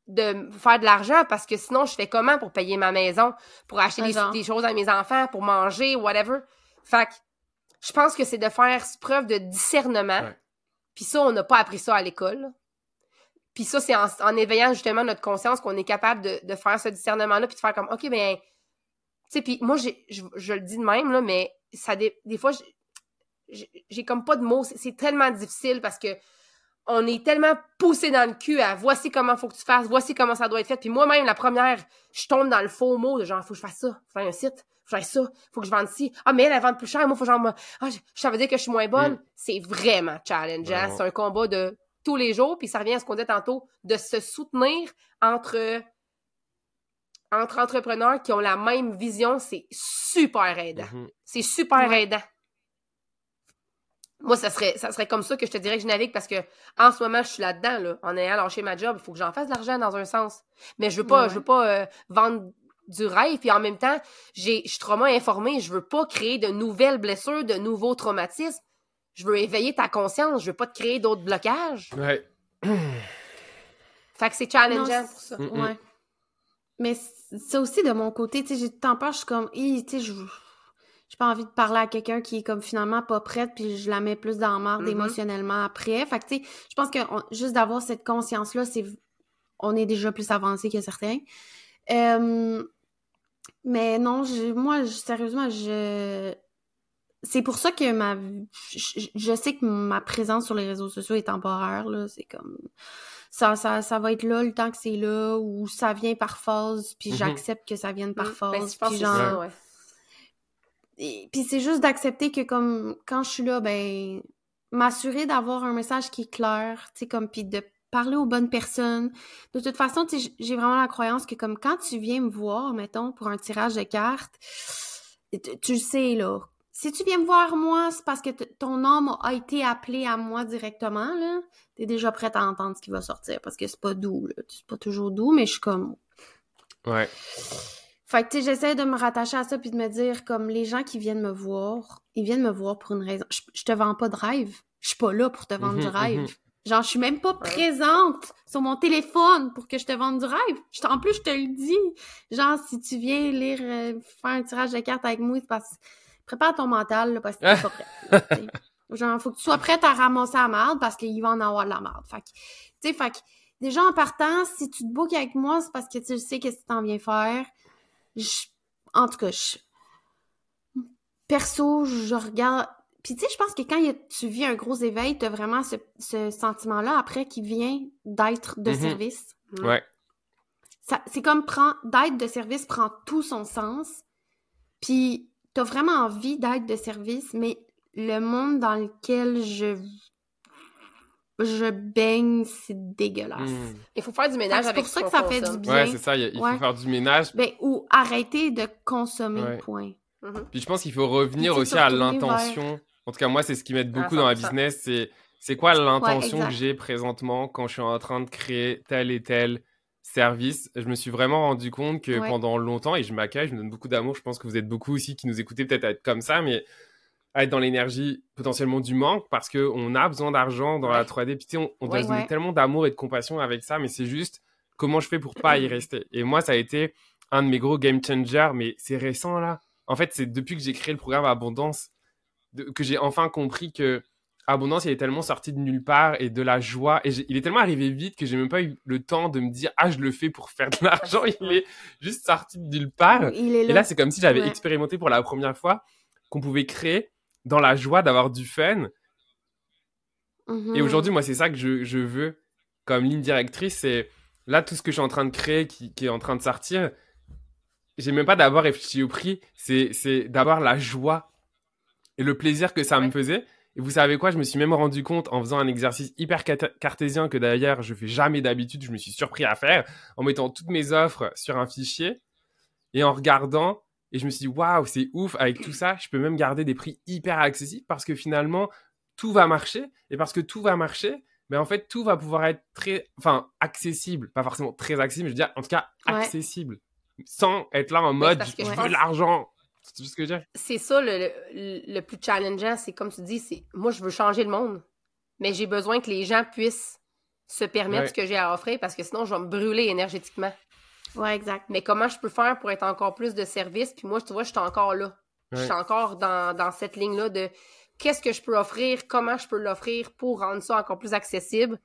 de faire de l'argent parce que sinon, je fais comment pour payer ma maison, pour acheter des, choses à mes enfants, pour manger, whatever. Fait que je pense que c'est de faire preuve de discernement. Ouais. Puis ça, on n'a pas appris ça à l'école. Puis ça, c'est en, éveillant justement notre conscience qu'on est capable de, faire ce discernement-là, puis de faire comme OK, ben, tu sais, puis moi, je, le dis de même, là, mais ça des fois, j'ai- comme pas de mots. C'est- tellement difficile parce que on est tellement poussé dans le cul à voici comment faut que tu fasses, voici comment ça doit être fait. Puis moi-même, la première, je tombe dans le faux mot de genre, faut que je fasse ça, faire un site, faut que je fasse ça, faut que je vende ci. Ah, mais elle, elle vend plus cher, moi, faut genre, ah, ça veut dire que je suis moins bonne. Mm. C'est vraiment challengeant. Vraiment. C'est un combat de tous les jours. Puis ça revient à ce qu'on disait tantôt, de se soutenir entre, entre entrepreneurs qui ont la même vision. C'est super aidant. Mhm. C'est super Ouais. aidant. Moi, ça serait, ça serait comme ça que je te dirais que je navigue parce que en ce moment, je suis là-dedans, là. En ayant lâché ma job, il faut que j'en fasse de l'argent dans un sens. Mais je veux pas, Ouais. je veux pas euh, vendre du rêve. Puis en même temps, j'ai, je suis trop informée. Je veux pas créer de nouvelles blessures, de nouveaux traumatismes. Je veux éveiller ta conscience. Je veux pas te créer d'autres blocages. Ouais. Fait que c'est challengeant Non, pour ça. Ouais. Mais c- ça aussi, de mon côté, tu sais, j'ai temps peur, je suis comme, tu sais, je... j'ai pas envie de parler à quelqu'un qui est comme finalement pas prête, puis je la mets plus dans la merde Mhm. émotionnellement après. Fait que, tu sais, je pense que on- juste d'avoir cette conscience-là, c'est on est déjà plus avancé que certains. Euh, mais non, je- moi, je- sérieusement, je... C'est pour ça que ma... Je, je sais que ma présence sur les réseaux sociaux est temporaire, là. C'est comme... Ça, ça, ça va être là le temps que c'est là, ou ça vient par phase, puis Mhm. j'accepte que ça vienne par Mm. phase. Ben, pense puis genre... ça, ouais. Et- puis c'est juste d'accepter que comme quand je suis là, ben m'assurer d'avoir un message qui est clair, tu sais comme puis de parler aux bonnes personnes. De toute façon, j'ai vraiment la croyance que comme quand tu viens me voir, mettons pour un tirage de cartes, tu, le sais là. Si tu viens me voir moi, c'est parce que ton âme a été appelé à moi directement là. T'es déjà prête à entendre ce qui va sortir parce que c'est pas doux là. C'est pas toujours doux, mais je suis comme Ouais. fait que, tu sais, j'essaie de me rattacher à ça puis de me dire, comme, les gens qui viennent me voir, ils viennent me voir pour une raison. Je, je te vends pas de rêve. Je suis pas là pour te vendre (laughs) du Mhm, rêve. Genre, je suis même pas présente sur mon téléphone pour que je te vende du rêve. Je en plus, je te le dis. Genre, si tu viens lire, euh, faire un tirage de cartes avec moi, c'est parce prépare ton mental, là, parce que t'es pas prête. là. (laughs) Genre, faut que tu sois prête à ramasser la merde parce qu'il va en avoir de la merde. Fait que, tu sais, fait que, déjà en partant, si tu te bookes avec moi, c'est parce que tu sais qu'est-ce que t'en viens faire. Je- en tout cas, je- perso, je regarde. Puis tu sais, je pense que quand a- tu vis un gros éveil, t'as vraiment ce, ce sentiment-là après qui vient d'être de Mhm. service. Mm. Ouais. Ça, c'est comme prend d'être de service prend tout son sens. Puis t'as vraiment envie d'être de service, mais le monde dans lequel je je baigne, c'est dégueulasse. Mm. Il faut faire du ménage que C'est avec pour ça que ça fait du bien. Ouais, c'est ça. Il, Ouais. faut faire du ménage. Ben, ou arrêter de consommer, Ouais. point. Puis je pense qu'il faut revenir tu aussi à l'intention. En tout cas, moi, c'est ce qui m'aide beaucoup Ah, dans ma 100%. business. C'est c'est quoi l'intention Ouais, que j'ai présentement quand je suis en train de créer tel et tel service? Je me suis vraiment rendu compte que Ouais. pendant longtemps, et je m'accueille, je me donne beaucoup d'amour. Je pense que vous êtes beaucoup aussi qui nous écoutez peut-être à être comme ça, mais à être dans l'énergie potentiellement du manque parce qu'on a besoin d'argent dans la Ouais. 3D. Puis on, on doit se donner tellement d'amour et de compassion avec ça, mais c'est juste comment je fais pour pas y (clears throat) rester. Et moi, ça a été un de mes gros game changers, mais c'est récent là. En fait, c'est depuis que j'ai créé le programme Abondance de- que j'ai enfin compris que Abondance, il est tellement sorti de nulle part et de la joie. Et il est tellement arrivé vite que j'ai même pas eu le temps de me dire ah je le fais pour faire de l'argent. (laughs) Il est juste sorti de nulle part. Il est là. Et là, c'est comme si j'avais Ouais. expérimenté pour la première fois qu'on pouvait créer dans la joie d'avoir du fun. Mhm. Et aujourd'hui, moi, c'est ça que je, je veux comme ligne directrice. C'est là, tout ce que je suis en train de créer, qui, qui est en train de sortir, j'ai même pas d'abord réfléchi au prix. C'est, c'est d'avoir la joie et le plaisir que ça me faisait. Et vous savez quoi, je me suis même rendu compte en faisant un exercice hyper cartésien que d'ailleurs je fais jamais d'habitude, je me suis surpris à faire, en mettant toutes mes offres sur un fichier et en regardant. Et je me suis dit, waouh, c'est ouf, avec tout ça, je peux même garder des prix hyper accessibles parce que finalement, tout va marcher. Et parce que tout va marcher, mais en fait, tout va pouvoir être très, enfin, accessible. Pas forcément très accessible, mais je veux dire, en tout cas, Ouais. accessible. Sans être là en mode, je veux de l'argent. C'est tout ce que je veux dire? C'est ça le, le, le plus challengeant, c'est comme tu dis, c'est moi je veux changer le monde, mais j'ai besoin que les gens puissent se permettre Ouais. ce que j'ai à offrir parce que sinon je vais me brûler énergétiquement. Ouais, exact. Mais comment je peux faire pour être encore plus de service? Puis moi, tu vois, je suis encore là. Je suis encore dans, dans cette ligne-là de qu'est-ce que je peux offrir, comment je peux l'offrir pour rendre ça encore plus accessible?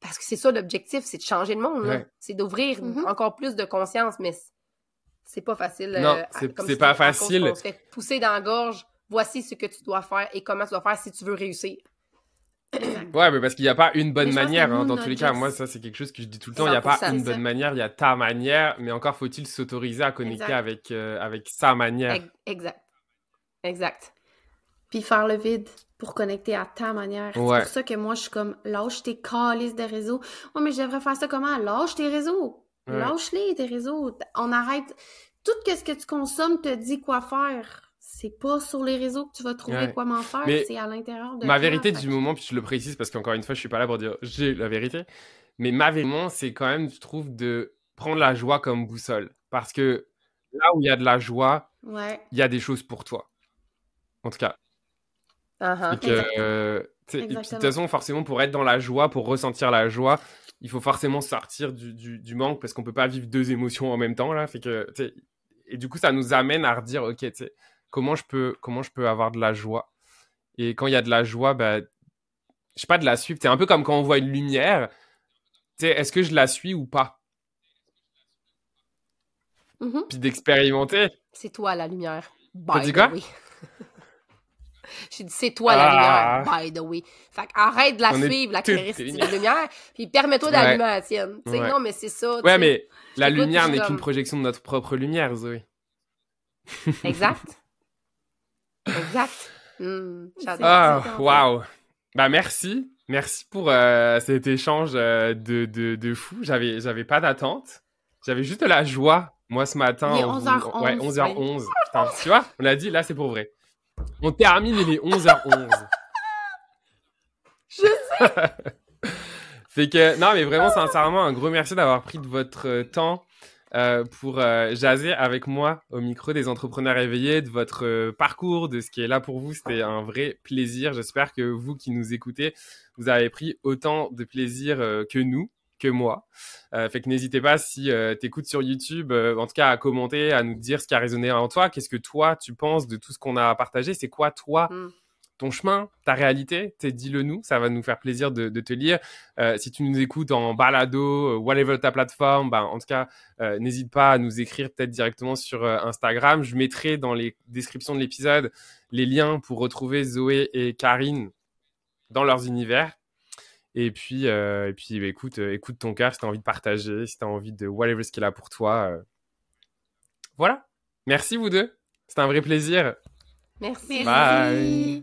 Parce que c'est ça l'objectif, c'est de changer le monde. Ouais. C'est d'ouvrir Mhm. encore plus de conscience, mais c'est pas facile. Non, euh, c'est- pas facile. qu'on se fait pousser dans la gorge. Voici ce que tu dois faire et comment tu dois faire si tu veux réussir. Ouais, mais parce qu'il n'y a pas une bonne manière, hein, dans tous les cas. Moi, ça, c'est quelque chose que je dis tout le temps. Il n'y a pas 100%, une bonne manière, il y a ta manière, mais encore faut-il s'autoriser à connecter Exact. avec, euh, avec sa manière. Ex- Exact. Exact. Puis faire le vide pour connecter à ta manière. Ouais. C'est pour ça que moi, je suis comme, lâche tes calices de réseaux. Ouais, mais je devrais faire ça comment? Lâche tes réseaux. Ouais. Lâche-les, tes réseaux. On arrête. Tout ce que tu consommes te dit quoi faire. C'est pas sur les réseaux que tu vas trouver Ouais. quoi m'en faire. Mais C'est à l'intérieur de Ma toi. vérité Fait du que- moment, puis je le précise parce qu'encore une fois, je suis pas là pour dire j'ai la vérité, mais ma vérité, c'est quand même, je trouve, de prendre la joie comme boussole. Parce que là où il y a de la joie, Ouais. il y a des choses pour toi. En tout cas. Uh-huh. Et que, euh, et puis, de toute façon, forcément, pour être dans la joie, pour ressentir la joie, il faut forcément sortir du, du, du manque parce qu'on peut pas vivre deux émotions en même temps, là. Fait que, et du coup, ça nous amène à redire, ok, comment je peux, comment je peux avoir de la joie? Et quand il y a de la joie, bah, je sais pas, de la suivre. C'est un peu comme quand on voit une lumière. Est-ce que je la suis ou pas? Mhm. Puis d'expérimenter. C'est toi la lumière. T'as dit quoi? way. (laughs) (laughs) J'ai dit c'est toi la Ah. lumière, by the way. Fait arrête de la On suivre, la des de lumière, puis permets-toi d'allumer la tienne. Tu sais, Ouais. non, mais c'est ça. Ouais, mais la lumière n'est qu'une projection de notre propre lumière, Zoé. (laughs) Exact. exact. (laughs) J'adore. Ah, waouh. Bah merci, merci pour euh, cet échange euh, de, de, de fou. J'avais j'avais pas d'attente, j'avais juste de la joie. Moi ce matin, Il est on vous- 11h11, ouais 11h11. Putain, tu vois, on l'a dit, là c'est pour vrai. On termine il est 11h11. Je (laughs) Fait que non mais vraiment sincèrement un gros merci d'avoir pris de votre euh, temps euh, pour euh, jaser avec moi au micro des entrepreneurs éveillés de votre euh, parcours, de ce qui est là pour vous. C'était un vrai plaisir. J'espère que vous qui nous écoutez, vous avez pris autant de plaisir que nous, que moi. Euh, fait que n'hésitez pas si euh, t'écoutes sur YouTube, euh, en tout cas à commenter, à nous dire ce qui a résonné en toi. Qu'est-ce que toi tu penses de tout ce qu'on a partagé? C'est quoi toi Mm. ton chemin, ta réalité, t'es dis-le nous, ça va nous faire plaisir de, de te lire. Euh, si tu nous écoutes en balado, whatever ta plateforme, ben, en tout cas, n'hésite pas à nous écrire peut-être directement sur Instagram. Je mettrai dans les descriptions de l'épisode les liens pour retrouver Zoé et Karine dans leurs univers. Et puis, euh, et puis bah, écoute, euh, écoute ton cœur si t'as envie de partager, si t'as envie de whatever ce qu'il a pour toi. euh. Voilà. Merci vous deux. C'était un vrai plaisir. Merci. Bye.